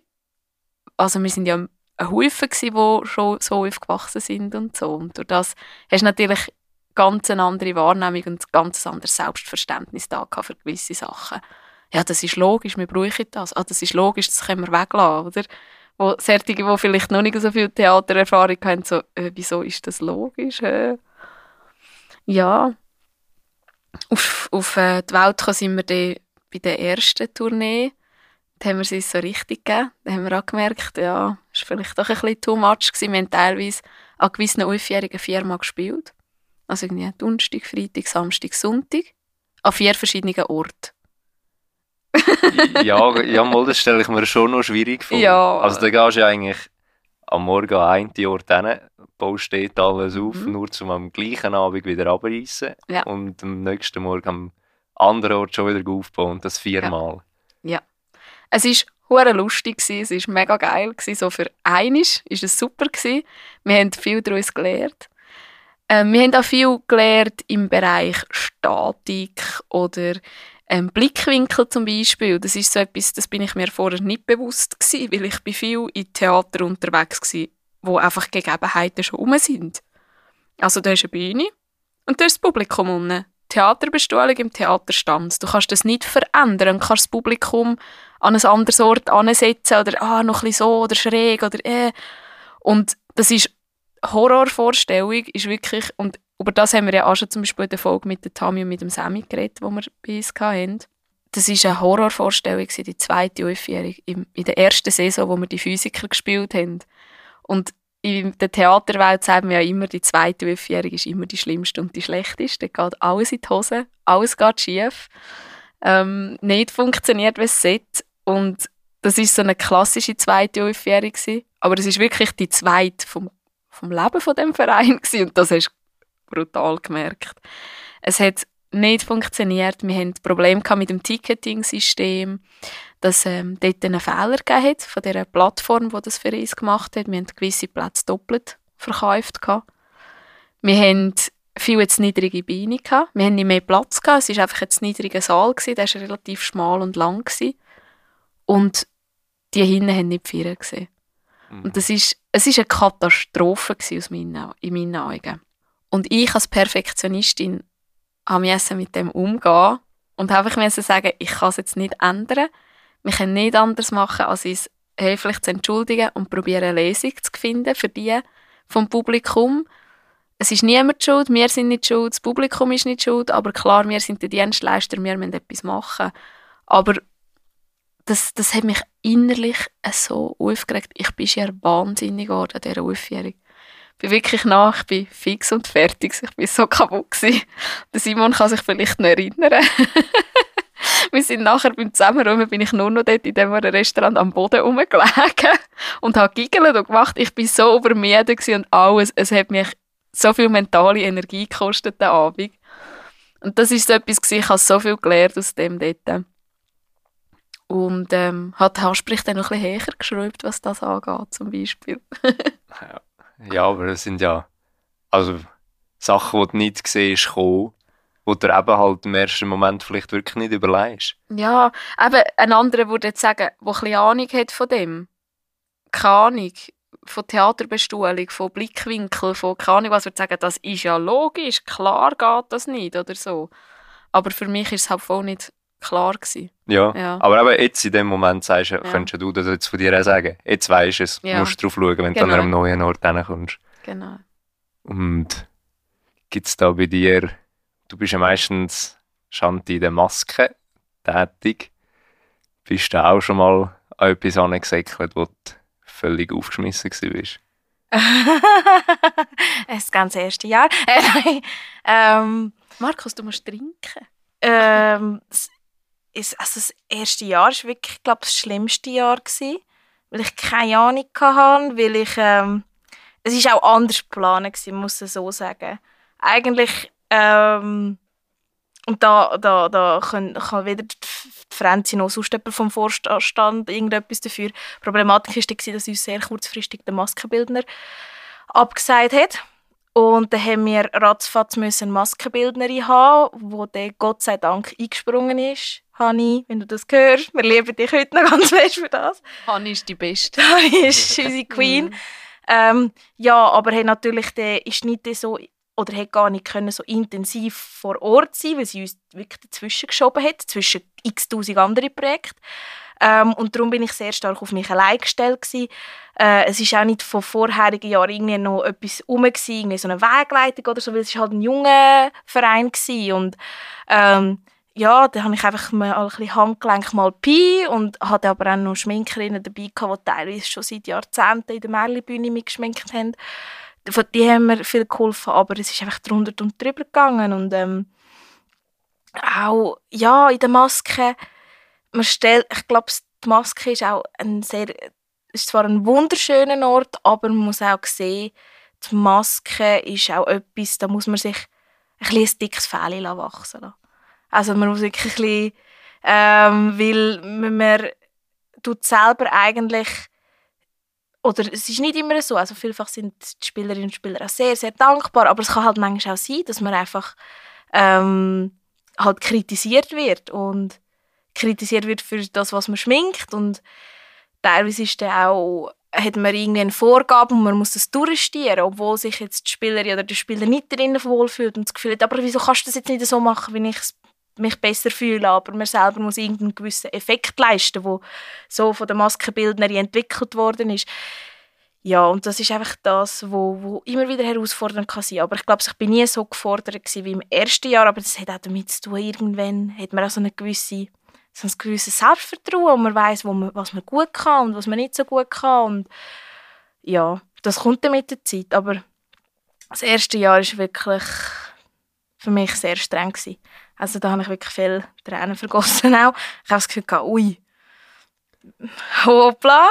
Also wir sind ja ein Haufen, die schon so aufgewachsen sind und so. Und durch das hast du natürlich ganz eine andere Wahrnehmung und ein ganz anderes Selbstverständnis da für gewisse Sachen. Ja, das ist logisch, wir brauchen das. Ah, das ist logisch, das können wir weglassen, oder? Wo solche, die vielleicht noch nicht so viel Theatererfahrung haben, so, äh, wieso ist das logisch? Äh? Ja. Auf, auf äh, die Welt sind wir dann bei der ersten Tournee. Da haben wir es so richtig gegeben. Da haben wir auch gemerkt, ja, es war vielleicht doch ein bisschen too much. Gewesen. Wir haben teilweise an gewissen Aufjährigen viermal gespielt. Also irgendwie Donnerstag, Freitag, Samstag, Sonntag. An vier verschiedenen Orten. Ja, ja, mal, das stelle ich mir schon noch schwierig vor. Ja. Also da gehst du ja eigentlich am Morgen einen Ort hin, baust dort alles auf, mhm. nur um am gleichen Abend wieder abreißen ja. und am nächsten Morgen am anderen Ort schon wieder aufbauen und das viermal. Ja. ja. Es ist hure lustig es ist mega geil so für einisch ist es super gewesen. Wir haben viel daraus gelernt. Ähm, wir haben auch viel gelernt im Bereich Statik oder ähm, Blickwinkel zum Beispiel. Das ist so etwas, das bin ich mir vorher nicht bewusst gewesen, weil ich bin viel in Theater unterwegs war, wo einfach Gegebenheiten schon um sind. Also da ist eine Bühne und da ist das Publikum unten. Theaterbestuhlung im Theaterstand. Du kannst das nicht verändern. Du kannst das Publikum an ein anderes Ort ansetzen oder ah, noch ein bisschen so oder schräg oder äh. Und das ist Horrorvorstellung ist wirklich, und über das haben wir ja auch schon zum Beispiel in der Folge mit der Tami und mit dem Sammy geredet, wo wir bei uns hatten. Das war eine Horrorvorstellung, die zweite Aufführung, in der ersten Saison, wo wir die Physiker gespielt haben. Und in der Theaterwelt sagen wir ja immer, die zweite Aufführung ist immer die schlimmste und die schlechteste. Da geht alles in die Hose, alles geht schief, ähm, nicht funktioniert, wie es sollte. Und das ist so eine klassische zweite Aufführung Aber es ist wirklich die zweite vom vom Leben von dem Verein und das hast brutal gemerkt. Es hat nicht funktioniert. Wir hatten Probleme mit dem Ticketing-System, dass ähm, dort einen Fehler gegeben hat von der Plattform, die das für uns gemacht hat. Wir haben gewisse Plätze doppelt verkauft. Wir haben viel zu niedrige Beine gehabt. Wir haben nicht mehr Platz gehabt. Es war einfach ein niedriger Saal gewesen. Der war relativ schmal und lang gewesen. Und die hinten haben nicht vier gesehen. Mhm. Und das ist, es ist eine Katastrophe aus meinen, in meinen Augen. Und ich als Perfektionistin musste mit dem umgehen und habe ich sagen, ich kann es jetzt nicht ändern. Wir können nicht anders machen, als uns höflich zu entschuldigen und probieren eine Lesung zu finden für die vom Publikum. Es ist niemand schuld, wir sind nicht schuld, das Publikum ist nicht schuld, aber klar, wir sind die Dienstleister, wir müssen etwas machen. Aber das, das hat mich innerlich so aufgeregt. Ich bin ja wahnsinnig geworden an dieser Aufjährung. Bin wirklich nach, ich bin fix und fertig. Ich bin so kaputt. Der Simon kann sich vielleicht noch erinnern. <laughs> wir sind nachher beim Zusammenräumen, bin ich nur noch dort in dem Restaurant am Boden rumgelegen und habe giggelt und gemacht. Ich bin so übermüdet und alles. Es hat mich so viel mentale Energie gekostet, den Abend. Und das ist so etwas, gewesen, ich habe so viel gelernt aus dem dort. Und ähm, hat Hasprich dann noch ein bisschen höher geschraubt, was das angeht, zum Beispiel. <laughs> ja, aber das sind ja also Sachen, die du nicht siehst, kommen, wo du eben halt im ersten Moment vielleicht wirklich nicht überlegst. Ja, eben ein anderer würde jetzt sagen, der ein bisschen Ahnung hat von dem. Keine Ahnung von Theaterbestuhlung, von Blickwinkel, von keine Ahnung was, würde sagen, das ist ja logisch, klar geht das nicht oder so. Aber für mich ist es halt voll nicht klar gewesen. Ja, ja. aber eben jetzt in dem Moment sagst, ja. könntest du das jetzt von dir auch sagen. Jetzt weisst du es, ja. musst drauf schauen, wenn genau. du an einem neuen Ort hinkommst. Genau. Und gibt es da bei dir, du bist ja meistens Shanti in der Maske tätig, bist du auch schon mal an etwas angesäckelt, wo du völlig aufgeschmissen warst? das <laughs> ganze erste Jahr. <laughs> ähm, Markus, du musst trinken. Ähm, ist, also das erste Jahr war wirklich, glaube das schlimmste Jahr gewesen, weil ich keine Ahnung hatte, weil ich, ähm, es war auch anders geplant gewesen, muss ich so sagen. Eigentlich, ähm, und da, da, da kann, kann weder die Franzi noch sonst jemand vom Vorstand irgendetwas dafür. Die Problematik war, dass uns sehr kurzfristig der Maskenbildner abgesagt hat. Und dann haben wir ratzfatz eine Maskenbildnerin haben, wo der Gott sei Dank eingesprungen ist. Hani, wenn du das hörst, wir lieben dich heute noch ganz fest für das. Hani ist die Beste. <laughs> Hani ist unsere Queen. Mhm. ähm, ja, aber hey, natürlich, der ist nicht so oder hätte gar nicht können so intensiv vor Ort sein, weil sie uns wirklich dazwischen geschoben hat, zwischen x tausend anderen Projekten. Ähm, und darum bin ich sehr stark auf mich allein gestellt gewesen. Äh, es ist auch nicht von vorherigen Jahren irgendwie noch etwas rum irgendwie so eine Wegleitung oder so, weil es ist halt ein junger Verein gewesen. und ähm, ja, da habe ich einfach mal ein bisschen Handgelenk mal Pi und hatte aber auch noch Schminkerinnen dabei die teilweise schon seit Jahrzehnten in der Merli-Bühne mitgeschminkt haben. Von die haben mir viel geholfen, aber es ist einfach drunter und drüber gegangen und ähm, auch ja in der Maske man stellt, ich glaube, die Maske ist auch ein sehr, ist zwar ein wunderschöner Ort, aber man muss auch sehen, die Maske ist auch etwas, da muss man sich ein, bisschen dickes Fell wachsen lassen. Also man muss wirklich ein bisschen, ähm, weil man, man tut selber eigentlich oder es ist nicht immer so, also vielfach sind die Spielerinnen und Spieler auch sehr, sehr dankbar, aber es kann halt manchmal auch sein, dass man einfach ähm, halt kritisiert wird und kritisiert wird für das, was man schminkt und teilweise ist dann auch hat man irgendwie eine Vorgabe und man muss das durchstieren, obwohl sich jetzt die Spielerin oder der Spieler nicht darin wohlfühlt und das Gefühl hat, aber wieso kannst du das jetzt nicht so machen, wie ich mich besser fühle, aber man selber muss irgendeinen gewissen Effekt leisten, der so von der Maskenbildnerin entwickelt worden ist. Ja, und das ist einfach das, wo, wo immer wieder herausfordernd kann sein. Aber ich glaube, ich bin nie so gefordert wie im ersten Jahr, aber das hat auch damit zu tun, irgendwann hat man auch so eine gewisse so ein gewisses Selbstvertrauen und man weiß, was man gut kann und was man nicht so gut kann und ja, das kommt dann mit der Zeit, aber das erste Jahr ist wirklich für mich sehr streng gewesen. Also da habe ich wirklich viel Tränen vergossen auch. Ich habe das Gefühl gehabt, ui, hoppla.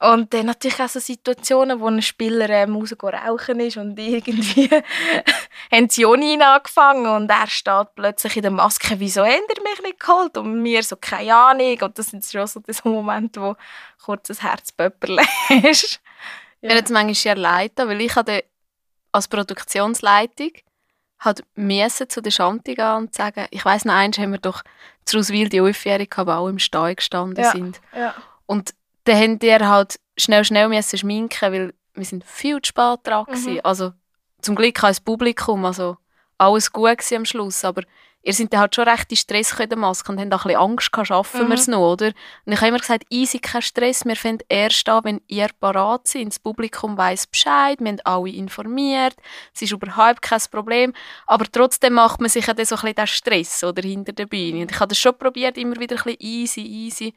Und dann natürlich auch so Situationen, wo ein Spieler ähm, rauchen ist und irgendwie <laughs> haben sie Joni angefangen und er steht plötzlich in der Maske, wieso hat er mich nicht geholt? Und mir so, keine Ahnung. Und das sind schon so diese <laughs> Momente, wo kurz das Herz ist. ja. Ich jetzt manchmal sehr leid, weil ich hatte als Produktionsleitung halt müssen zu der Shanti gehen und sagen, ich weiss noch eins, haben wir doch zu Roswil die Aufjährung gehabt, auch im Stall gestanden ja. sind. Ja. Und dann haben die halt schnell, schnell müssen schminken, weil wir sind viel zu spät dran mhm. Also zum Glück als Publikum, also alles gut am Schluss, aber ihr seid halt schon recht in Stress in der Maske und habt auch ein bisschen Angst gehabt, schaffen mhm. wir es noch, oder? Und ich habe immer gesagt, easy, kein Stress, wir finden erst an, wenn ihr parat seid, das Publikum weiß Bescheid, wir haben alle informiert, es ist überhaupt kein Problem, aber trotzdem macht man sich ja dann so ein bisschen den Stress, oder, hinter der Bühne. Und ich habe das schon probiert, immer wieder ein bisschen easy, easy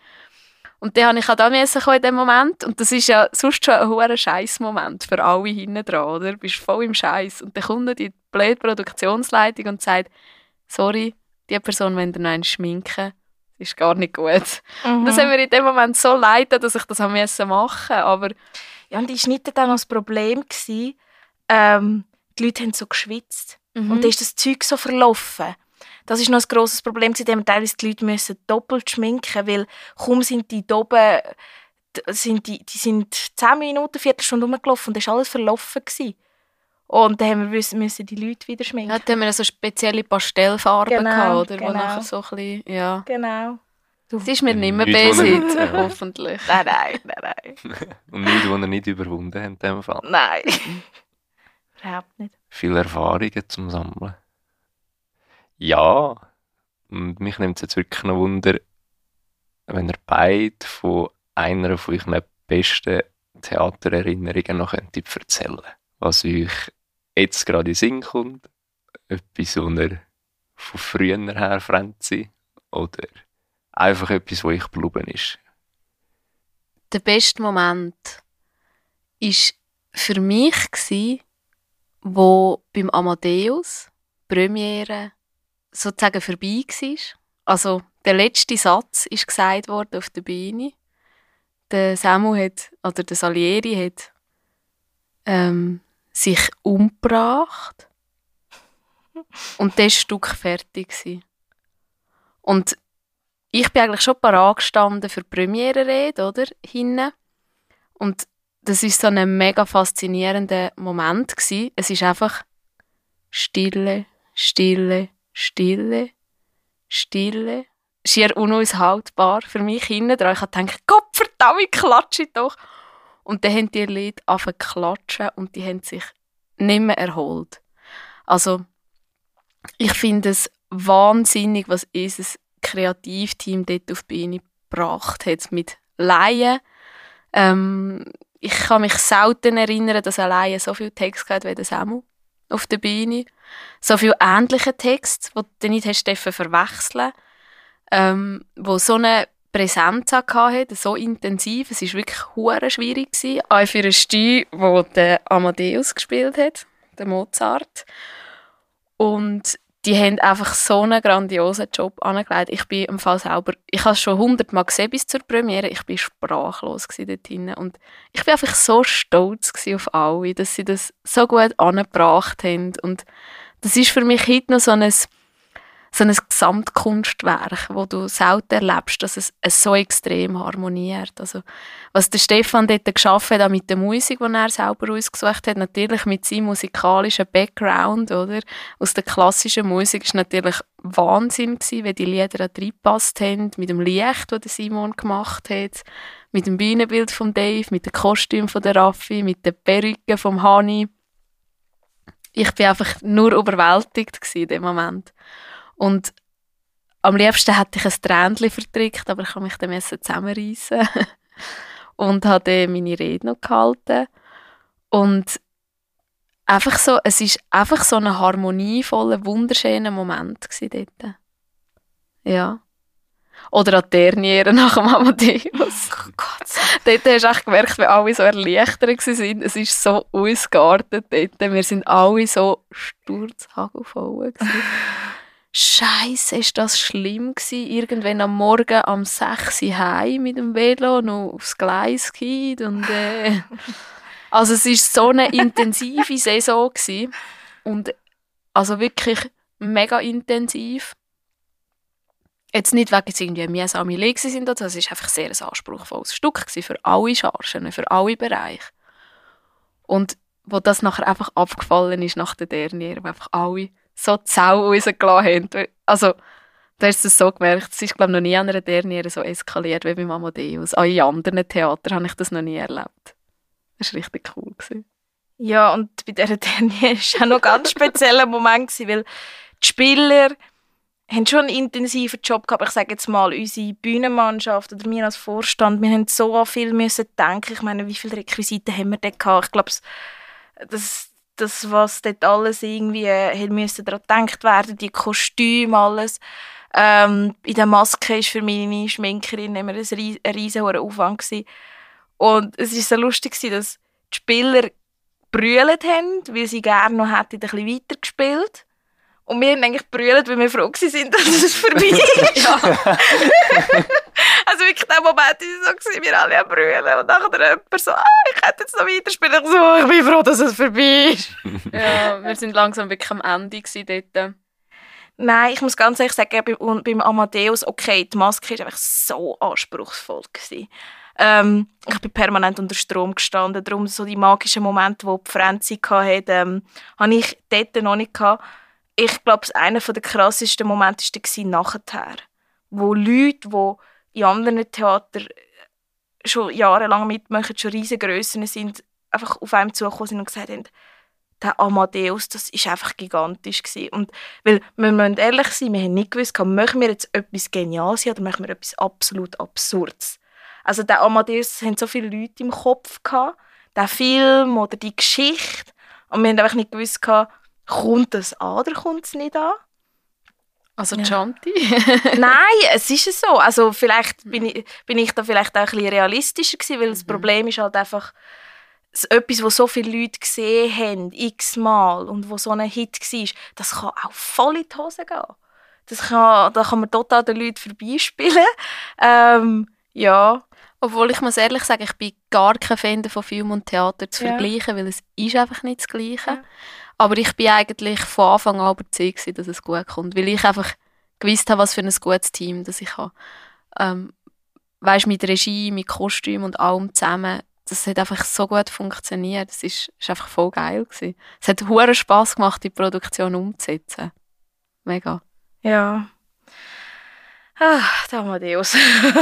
Und dann habe ich auch da müssen in dem Moment. Und das ist ja sonst schon ein hoher Scheiß-Moment für alle hinten dran, oder? Du bist voll im Scheiß. Und dann kommt noch die blöde Produktionsleitung und sagt, sorry, die Person wenn ihr noch einen schminken. Das ist gar nicht gut. Mhm. Und das hat mir in dem Moment so leid, dass ich das haben müssen machen Aber Ja, und ist nicht dann das Problem gewesen, ähm, die Leute haben so geschwitzt. Mhm. Und dann ist das Zeug so verlaufen. Das ist noch ein grosses Problem, gewesen, dass teilweise die Leute müssen doppelt schminken weil kaum sind die da oben, sind die, die sind 10 Minuten, Viertelstunde rumgelaufen und dann war alles verlaufen. Gewesen. Und dann haben wir müssen, die Leute wieder schminken. ja, dann haben wir so spezielle Pastellfarben Genau, gehabt, oder? Wo genau. nachher so ein bisschen, ja. Genau. Es ist mir nicht mehr nicht- ja. hoffentlich. Nein, nein, nein, nein. <laughs> Und nichts, was er nicht überwunden hat in dem Fall. nein. <laughs> Überhaupt nicht. Viele Erfahrungen zum Sammeln. Ja, und mich nimmt es jetzt wirklich noch Wunder, wenn ihr beide von einer von euren besten Theatererinnerungen noch könntet erzählen Was euch jetzt gerade in den Sinn kommt, etwas, was ihr von früher her Franzi oder einfach etwas, was euch geblieben ist. der beste Moment ist für mich wo beim Amadeus Premiere sozusagen vorbei war. Also der letzte Satz ist gesagt worden auf der Bühne. Der Samu hat oder der Salieri hat ähm, sich umgebracht und das Stück fertig gsi. Und ich bin eigentlich schon parat gestanden für die Premiere-Rede, oder? Hinten. Und das ist so ein mega faszinierender Moment gsi. Es ist einfach Stille, Stille, Stille, Stille. Schier unaushaltbar für mich hinten dran. Ich gedacht, Gott verdammt, klatsche doch. Und dann haben die Leute angefangen klatschen und die haben sich nicht mehr erholt. Also, ich finde es wahnsinnig, was unser Kreativteam dort auf die Bühne gebracht hat. Mit Laien. Ähm, ich kann mich selten erinnern, dass ein Laie so viel Text hat wie der Samu auf der Bühne. So viel ähnliche Texte, die du nicht hast verwechseln ähm, wo so eine Präsenz hatte, so intensiv. Es war wirklich schwierig. Auch für einen Stück, wo der Amadeus gespielt hat, der Mozart. Und die haben einfach so einen grandiosen Job angelegt. Ich bin im Fall selber, ich habe es schon hundertmal gesehen bis zur Premiere, ich bin sprachlos dort hinten. Und ich bin einfach so stolz auf alle, dass sie das so gut angebracht haben. Und das ist für mich heute noch so ein, so ein Gesamtkunstwerk, wo du selten erlebst, dass es, es so extrem harmoniert. Also, was der Stefan dort geschaffen hat, auch mit der Musik, die er selber ausgesucht hat, natürlich mit seinem musikalischen Background, oder? Aus der klassischen Musik ist natürlich Wahnsinn gewesen, wie die Lieder da reingepasst haben, mit dem Licht, das Simon gemacht hat, mit dem Bühnenbild von Dave, mit dem Kostüm von der Raffi, mit den Perücken vom Hani. Ich bin einfach nur überwältigt in dem Moment. Und am liebsten hätte ich ein Tränchen verdrückt, aber ich habe mich dann müssen zusammenreissen <laughs> und habe meine Rede noch gehalten. Und einfach so, es ist einfach so ein harmonievoller, wunderschöner Moment dort. Ja. Oder an Derniere nach dem Amadeus. <laughs> Oh Gott. dort hast du echt gemerkt, wie alle so erleichtert waren. Es ist so ausgeartet dort. Wir sind alle so sturzhagelvoll. <laughs> Scheiße, ist das schlimm gewesen. Irgendwann am Morgen am 6 Uhr heim mit dem Velo noch aufs Gleis geht und äh, <laughs> also es ist so eine intensive Saison gewesen. und also wirklich mega intensiv. Jetzt nicht wegen irgendwie mühsame Lege sind oder so, es ist einfach sehr ein anspruchsvolles Stück gewesen für alle Chargen, für alle Bereiche. Und wo das nachher einfach abgefallen ist nach der Derniere, wo einfach alle so die Sau rausgelassen haben. Also, da hast du es so gemerkt, es ist, glaube ich, noch nie an einer Derniere so eskaliert wie beim Amadeus. Auch in anderen Theatern habe ich das noch nie erlebt. Das war richtig cool. Gewesen. Ja, und bei dieser Dernier war auch noch ein ganz spezieller Moment, weil die Spieler haben schon einen intensiven Job gehabt. Ich sage jetzt mal, unsere Bühnenmannschaft oder wir als Vorstand, wir haben so viel müssen denken. Ich meine, wie viele Requisiten haben wir dort gehabt? Ich glaube, das, das, was dort alles irgendwie äh, müssen daran gedacht werden, die Kostüme, alles. Ähm, in der Maske war für meine Schminkerin immer ein, ries ein riesiger Aufwand. Gewesen. Und es war so lustig, dass die Spieler brüllt haben, weil sie gerne noch hätten ein bisschen weiter gespielt. Und wir haben eigentlich brüllt, weil wir froh waren, dass es vorbei <laughs> ist. <laughs> also wirklich, der Moment war so, gewesen, wir alle am brüllen. Und nachher jemand so, ah, ich hätte jetzt noch weiterspielen. Ich so, ich bin froh, dass es vorbei ist. <laughs> ja, wir sind langsam wirklich am Ende dort. Nein, ich muss ganz ehrlich sagen, beim, beim Amadeus, okay, die Maske war einfach so anspruchsvoll. Gewesen. Ähm, ich bin permanent unter Strom gestanden, darum so die magischen Momente, die die Franzi hatte, ähm, habe ich dort noch nicht gehabt. Ich glaube, einer der krassesten Momente war nachher, wo Leute, die in anderen Theatern schon jahrelang mitmachen, schon riesige Grössen sind, einfach auf einem zugekommen sind und gesagt haben, der Amadeus, das ist einfach gigantisch gewesen. Und weil, wir müssen ehrlich sein, wir haben nicht gewusst, machen wir jetzt etwas Geniales oder machen wir etwas absolut Absurdes. Also der Amadeus haben so viele Leute im Kopf gehabt, der Film oder die Geschichte, und wir haben einfach nicht gewusst, kommt das an oder kommt es nicht an? Also ja. Chanti? <laughs> Nein, es ist so. Also vielleicht bin ich, bin ich da vielleicht auch ein bisschen realistischer gewesen, weil mhm. das Problem ist halt einfach, etwas, was so viele Leute gesehen haben, x-mal, und wo so ein Hit war, das kann auch voll in die Hose gehen. Das kann, da kann man total den Leuten vorbeispielen. <laughs> Ähm, ja. Obwohl ich muss ehrlich sagen, ich bin gar kein Fan von Film und Theater zu ja. vergleichen, weil es ist einfach nicht das Gleiche. Ja. Aber ich bin eigentlich von Anfang an überzeugt, dass es gut kommt, weil ich einfach gewusst habe, was für ein gutes Team das ich habe. Ähm, weißt, mit Regie, mit Kostüm und allem zusammen das hat einfach so gut funktioniert. Es ist, ist einfach voll geil gewesen. Es hat hohen Spaß gemacht, die Produktion umzusetzen. Mega. Ja. Ah, der Amadeus. <laughs>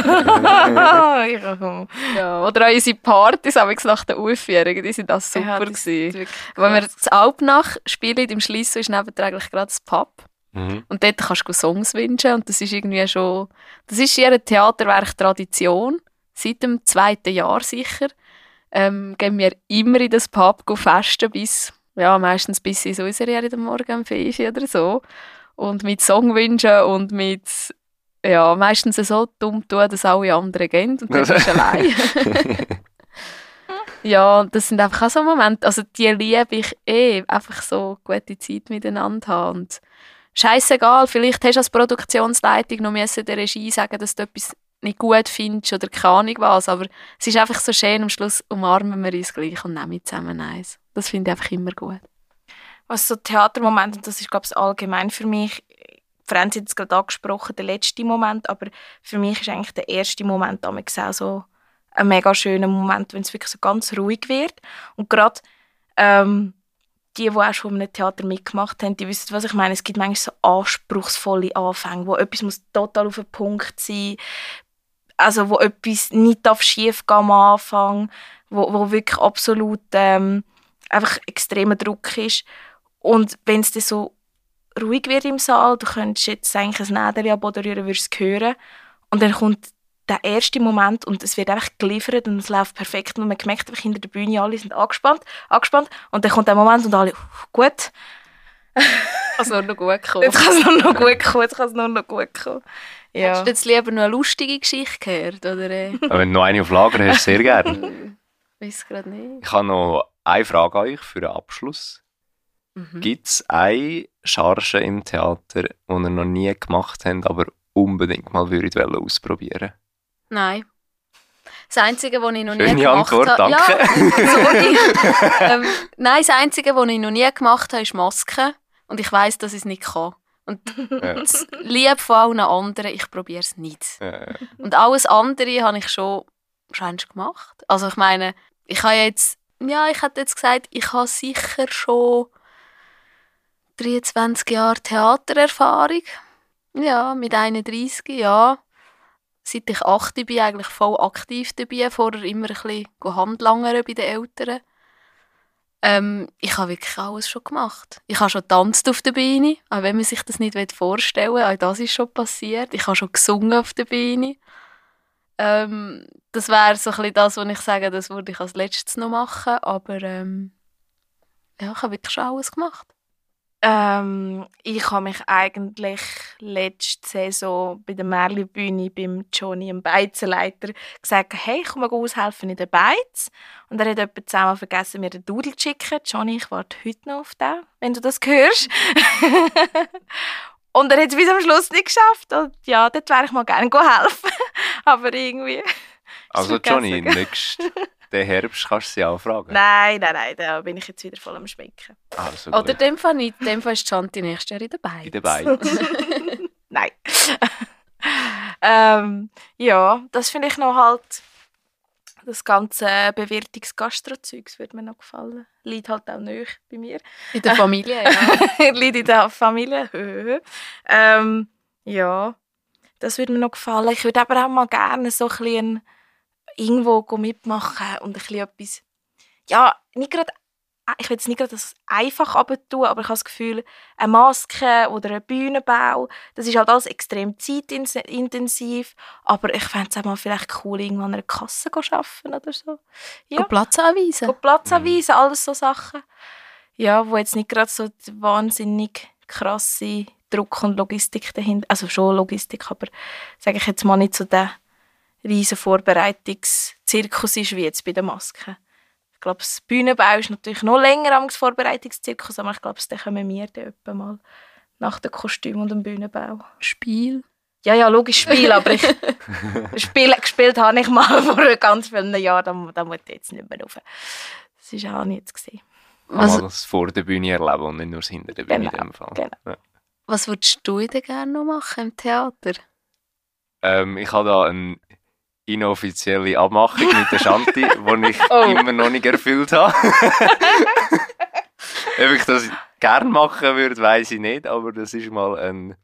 ja, oder auch unsere Partys nach der Aufführung, die sind das super ja, das gewesen. Wenn wir das Alpnach spielen, im Schliess ist nebenan eigentlich gerade das Pub. Mhm. Und dort kannst du Songs wünschen und das ist irgendwie schon, das ist ihr Theaterwerk Tradition, seit dem zweiten Jahr sicher ähm, gehen wir immer in das Pub festen bis, ja, meistens bis in unsere Jahre Morgen um 5 oder so. Und mit Songwünschen und mit, ja, meistens so dumm tun, dass alle anderen gehen und dann bist du <laughs> allein. <laughs> ja, das sind einfach auch so Momente, also die liebe ich eh, einfach so gute Zeit miteinander haben. Und scheißegal, vielleicht hast du als Produktionsleitung noch der Regie sagen, dass du etwas nicht gut findest oder keine Ahnung was, aber es ist einfach so schön, am Schluss umarmen wir uns gleich und nehmen zusammen eins. Das finde ich einfach immer gut. Was so Theatermomente, das ist glaube ich allgemein für mich, Franz hat es gerade angesprochen, der letzte Moment, aber für mich ist eigentlich der erste Moment auch so ein mega schöner Moment, wenn es wirklich so ganz ruhig wird und gerade ähm, die, die auch schon in einem Theater mitgemacht haben, die wissen, was ich meine. Es gibt manchmal so anspruchsvolle Anfänge, wo etwas muss total auf den Punkt sein also wo etwas nicht schief gehen am Anfang, wo, wo wirklich absolut ähm, einfach extremer Druck ist. Und wenn es dann so ruhig wird im Saal, du könntest jetzt eigentlich ein Nädel am Boden rühren, würdest es hören. Und dann kommt der erste Moment und es wird einfach geliefert und es läuft perfekt und man merkt einfach hinter der Bühne, alle sind angespannt, angespannt und dann kommt der Moment und alle, gut. <laughs> Kann es nur noch gut kommen. Jetzt kann es nur noch gut kommen, jetzt kann es nur noch gut kommen. Ja. Hättest du jetzt lieber noch eine lustige Geschichte gehört? Oder? Äh? <laughs> Wenn du noch eine auf Lager hast, sehr gerne. ich <laughs> weiß gerade nicht. Ich habe noch eine Frage an euch für den Abschluss. Mhm. Gibt es eine Charge im Theater, die ihr noch nie gemacht habt, aber unbedingt mal würdet ausprobieren Nein. Das Einzige, was ich noch Schöne nie gemacht habe... danke. Ja, <laughs> <laughs> ähm, nein, das Einzige, was ich noch nie gemacht habe, ist Masken. Und ich weiß, dass ich es nicht kann. Und ja. das Liebe von allen anderen, ich probiere es nicht. Ja. Und alles andere habe ich schon schon gemacht. Also ich meine, ich habe jetzt, ja, ich hätte jetzt gesagt, ich habe sicher schon 23 Jahre Theatererfahrung. Ja, mit 31, ja. Seit ich 8 bin, eigentlich voll aktiv dabei. Vorher immer ein bisschen Handlangern bei den Eltern. Ähm, ich habe wirklich alles schon gemacht. Ich habe schon tanzt auf der Bühne, auch wenn man sich das nicht vorstellen will. Auch das ist schon passiert. Ich habe schon gesungen auf der Bühne. Ähm, das wäre so ein bisschen das, was ich sage, das würde ich als letztes noch machen. Aber ähm, ja, ich habe wirklich schon alles gemacht. Ähm, ich habe mich eigentlich letzte Saison bei der Merli-Bühne beim Johnny, dem Beizenleiter, gesagt, hey, komm mal aushelfen in den Beiz. Und er hat etwa zehnmal vergessen, mir den Dudel zu schicken. Johnny, ich warte heute noch auf den, wenn du das hörst. <laughs> Und er hat es bis am Schluss nicht geschafft. Und ja, dort wäre ich mal gerne helfen. <laughs> Aber irgendwie... Also Johnny, nächst, <laughs> den Herbst kannst du sie auch fragen. Nein, nein, nein, da bin ich jetzt wieder voll am Schminken. Also Oder gut. in dem Fall nicht. In dem Fall ist Chanti nächstes Jahr in der Beiz. in den Beinen. <laughs> Nein. ähm, ja, das finde ich noch halt das ganze Bewirtungs-Gastro-Zeugs würde mir noch gefallen. Liegt halt auch nicht bei mir. In der Familie, ja. <laughs> Liegt in der Familie. ähm, ja, das würde mir noch gefallen. Ich würde aber auch mal gerne so ein bisschen irgendwo mitmachen und ein bisschen etwas, ja, nicht gerade ich will jetzt nicht gerade das einfach tun, aber ich habe das Gefühl, eine Maske oder ein Bühnenbau, das ist halt alles extrem zeitintensiv, aber ich fände es auch mal vielleicht cool, irgendwann an einer Kasse zu arbeiten oder so. Ja. Go Platz anweisen. Go Platz anweisen, alles so Sachen. Ja, wo jetzt nicht gerade so die wahnsinnig krasse Druck und Logistik dahinter, also schon Logistik, aber sage ich jetzt mal nicht so der riesen Vorbereitungszirkus ist wie jetzt bei der Maske. Ich glaube, das Bühnenbau ist natürlich noch länger am Vorbereitungszirkus, aber ich glaube, dann kommen wir dann mal nach dem Kostüm und dem Bühnenbau. Spiel. Ja, ja, logisch Spiel, aber ich <laughs> Spiel, gespielt habe ich mal <laughs> vor ganz vielen Jahren, da, da muss ich jetzt nicht mehr rauf. Das war auch nicht jetzt. Gewesen. Was, mal das vor der Bühne erleben und nicht nur das hinter der Bühne Genau, in dem Fall. genau. Ja. Was würdest du denn gerne noch machen im Theater? Ähm, ich habe da eine inoffizielle Abmachung mit der Shanti, <laughs> die ich Oh. immer noch nicht erfüllt habe. <laughs> Ob ich das gerne machen würde, weiß ich nicht, aber das ist mal eine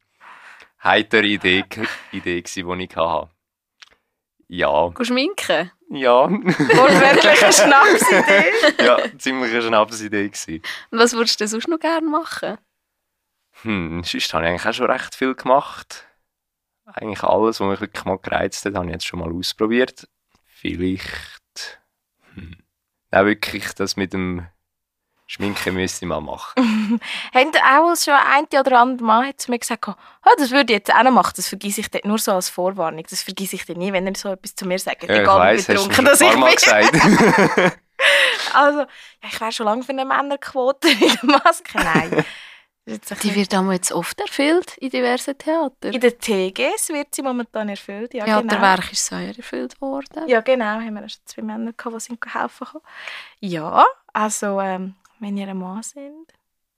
heitere Idee, Idee gewesen, die ich hatte. Ja, Go schminken? ja, Wortwörtlich eine <laughs> Schnapsidee. ja, ziemlich eine Schnapsidee gewesen. Und was würdest du sonst noch gerne machen? Hm, sonst habe ich eigentlich auch schon recht viel gemacht. Eigentlich alles, was mich wirklich mal gereizt hat, habe ich jetzt schon mal ausprobiert. Vielleicht, hm, auch wirklich das mit dem Schminken müsste ich mal machen. <laughs> Haben auch schon ein oder andere Mal hat zu mir gesagt, oh, das würde ich jetzt auch noch machen, das vergesse ich dort nur so als Vorwarnung. Das vergesse ich dann nie, wenn er so etwas zu mir sagt. Ja, ich Egal weiss, wie hast du betrunken mir ein paar Mal gesagt. <laughs> Also, ja, ich wäre schon lange für eine Männerquote <laughs> in der Maske. Nein. Das Die wird auch jetzt oft erfüllt in diversen Theatern. in der TGS wird sie momentan erfüllt. Ja, Ja, genau. der Werk ist so erfüllt worden. Ja, genau. Haben wir schon zwei Männer gehabt, die sind helfen konnten. Ja, also, ähm, wenn ihr ein Mann sind,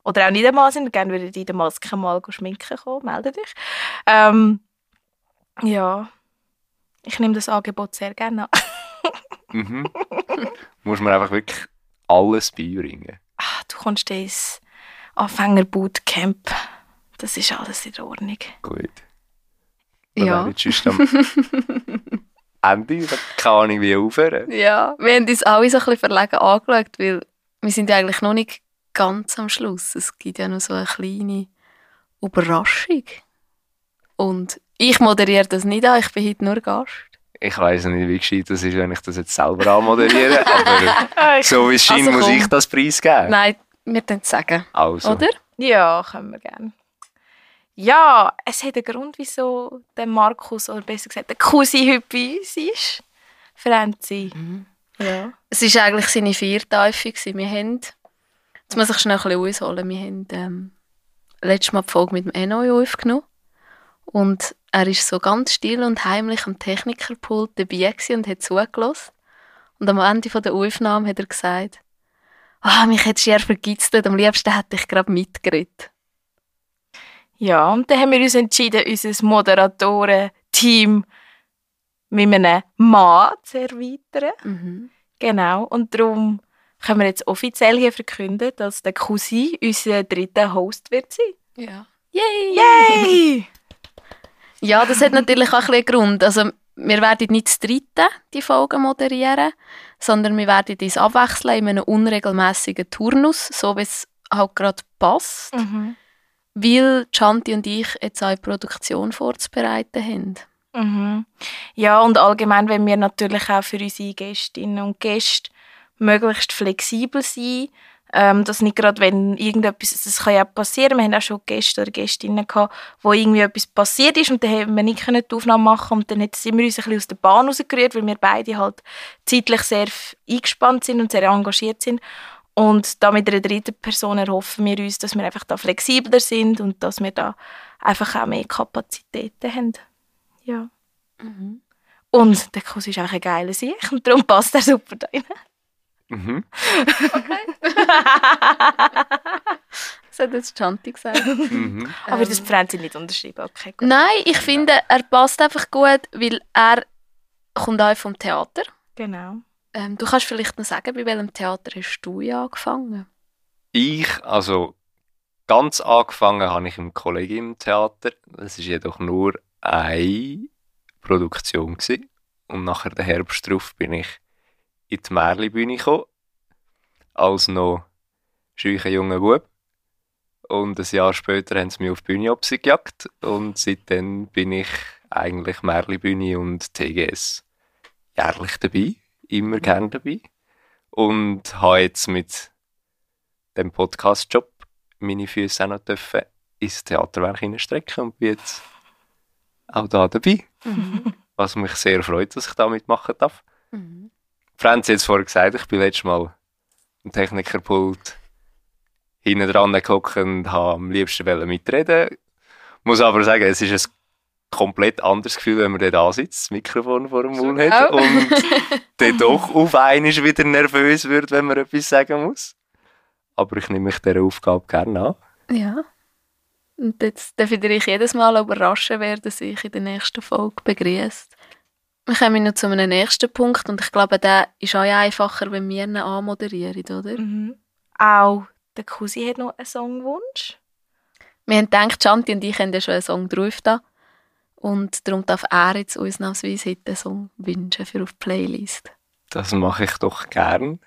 oder auch nicht ein Mann sind, gerne würdet ihr in der Maske mal schminken kommen, meldet dich. Ähm, ja, ich nehme das Angebot sehr gerne an. <laughs> mhm. Muss man einfach wirklich alles beibringen. Ah, du kommst ins Anfänger-Bootcamp. Das ist alles in Ordnung. Gut. Ja. Dann sonst am <laughs> Ende, da kann ich wie aufhören. Ja, wir haben uns alle so ein bisschen verlegen angeschaut, weil wir sind ja eigentlich noch nicht ganz am Schluss. Es gibt ja noch so eine kleine Überraschung. Und ich moderiere das nicht an, ich bin heute nur Gast. Ich weiß nicht, wie gescheit das ist, wenn ich das jetzt selber anmoderiere, aber <laughs> ich- so wie es scheint, Also muss ich das preisgeben. Nein, wir können es sagen, Also, oder? Ja, können wir gerne. Ja, es hat einen Grund, wieso der Markus, oder besser gesagt, der Cousin heute bei uns ist. Franzi. Ja. Es war eigentlich seine Vierteife. Wir haben, jetzt muss ich schnell ein bisschen ausholen, wir haben ähm, letztes Mal die Folge mit dem Eno aufgenommen und er ist so ganz still und heimlich am Technikerpult dabei und hat zugelassen. Und am Ende von der Aufnahme hat er gesagt, ah, mich hättest du eher vergitzt, am liebsten hätte ich gerade mitgeredet. Ja, und dann haben wir uns entschieden, unser Moderatoren-Team mit einem Mann zu erweitern. Mhm. Genau, und darum können wir jetzt offiziell hier verkünden, dass der Cousin unser dritter Host wird sein. Ja. Yay! Yay! <laughs> Ja, das hat natürlich auch ein bisschen einen Grund. Also, wir werden nicht das dritte die Folge moderieren, sondern wir werden uns abwechseln in einem unregelmäßigen Turnus, so wie es halt gerade passt, Mhm. weil Chanti und ich jetzt auch eine Produktion vorzubereiten haben. Mhm. Ja, und allgemein, wenn wir natürlich auch für unsere Gästinnen und Gäste möglichst flexibel sein, Ähm, dass nicht gerade, wenn irgendetwas, das kann ja auch passieren, wir haben auch schon Gäste oder Gästinnen gehabt, wo irgendwie etwas passiert ist und dann haben wir nicht können die Aufnahme machen und dann sind wir uns ein bisschen aus der Bahn rausgerührt, weil wir beide halt zeitlich sehr eingespannt sind und sehr engagiert sind. Und da mit einer dritten Person erhoffen wir uns, dass wir einfach da flexibler sind und dass wir da einfach auch mehr Kapazitäten haben. Ja. Mhm. Und der Kuss ist auch ein geiler Sieg und darum passt er super da rein. Mhm. Das <laughs> hat jetzt Chanti gesagt. Mhm. Aber Ähm. das Franzi nicht unterschrieben, okay, gut. Nein, ich finde, er passt einfach gut, weil er kommt auch vom Theater. Genau. Ähm, du kannst vielleicht noch sagen, bei welchem Theater hast du ja angefangen? Ich, also ganz angefangen habe ich im Kollegium-Theater. Das ist jedoch nur eine Produktion gewesen. Und nachher den Herbst drauf bin ich in die Märli-Bühne gekommen. Als noch scheucher junger Bub. Und ein Jahr später haben sie mich auf die Bühne gejagt. Und seitdem bin ich eigentlich Märli-Bühne und TGS jährlich dabei. Immer gern dabei. Und habe jetzt mit dem Podcast-Job meine Füße auch noch dürfen ins Theaterwerk hineinstrecken und bin jetzt auch da dabei. Was mich sehr freut, dass ich da mitmachen darf. Mhm. Franz hat jetzt vorher gesagt, ich bin letztes Mal am Technikerpult hinten dran gehockt und habe am liebsten mitreden. Muss aber sagen, es ist ein komplett anderes Gefühl, wenn man da sitzt, das Mikrofon vor dem Mund hat Auch. und <laughs> dann doch auf einmal wieder nervös wird, wenn man etwas sagen muss. Aber ich nehme mich dieser Aufgabe gerne an. Ja. Und jetzt darf ich dich jedes Mal überraschen, wer das ich in der nächsten Folge begrüßt. Wir kommen noch zu einem nächsten Punkt und ich glaube, der ist auch einfacher, wenn wir ihn anmoderieren, oder? Mhm. Auch der Cousin hat noch einen Songwunsch. Wir haben gedacht, Chanti und ich haben ja schon einen Song drauf da. Und darum darf er jetzt ausnahmsweise heute einen Song wünschen für auf die Playlist. Das mache ich doch gern.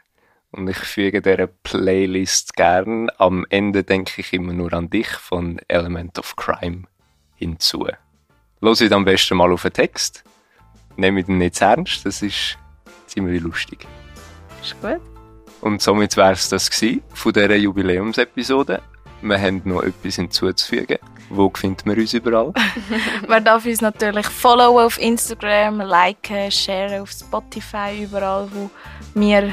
Und ich füge dieser Playlist gern. Am Ende denke ich immer nur an dich von Element of Crime hinzu. Los ich am besten mal auf den Text. Nehme ihn nicht zu ernst, das ist ziemlich lustig. Ist gut? Und somit wäre es das gewesen von dieser Jubiläumsepisode. Wir haben noch etwas hinzuzufügen. Wo findet man uns überall? <laughs> Man darf uns natürlich followen auf Instagram, liken, sharen auf Spotify, überall, wo wir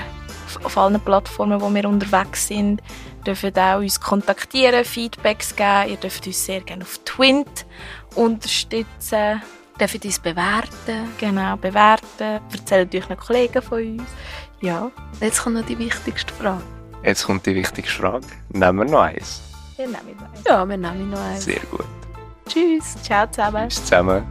auf allen Plattformen, wo wir unterwegs sind, dürfen auch uns kontaktieren, Feedbacks geben. Ihr dürft uns sehr gerne auf Twint unterstützen, Dürfen uns bewerten? genau bewerten, erzählt euch noch Kollegen von uns. Ja, Jetzt kommt noch die wichtigste Frage. Jetzt kommt die wichtigste Frage. Nehmen wir noch eins. wir nehmen es. Ja, wir nehmen noch eins. Sehr gut. Tschüss. Ciao zusammen. Tschüss zusammen.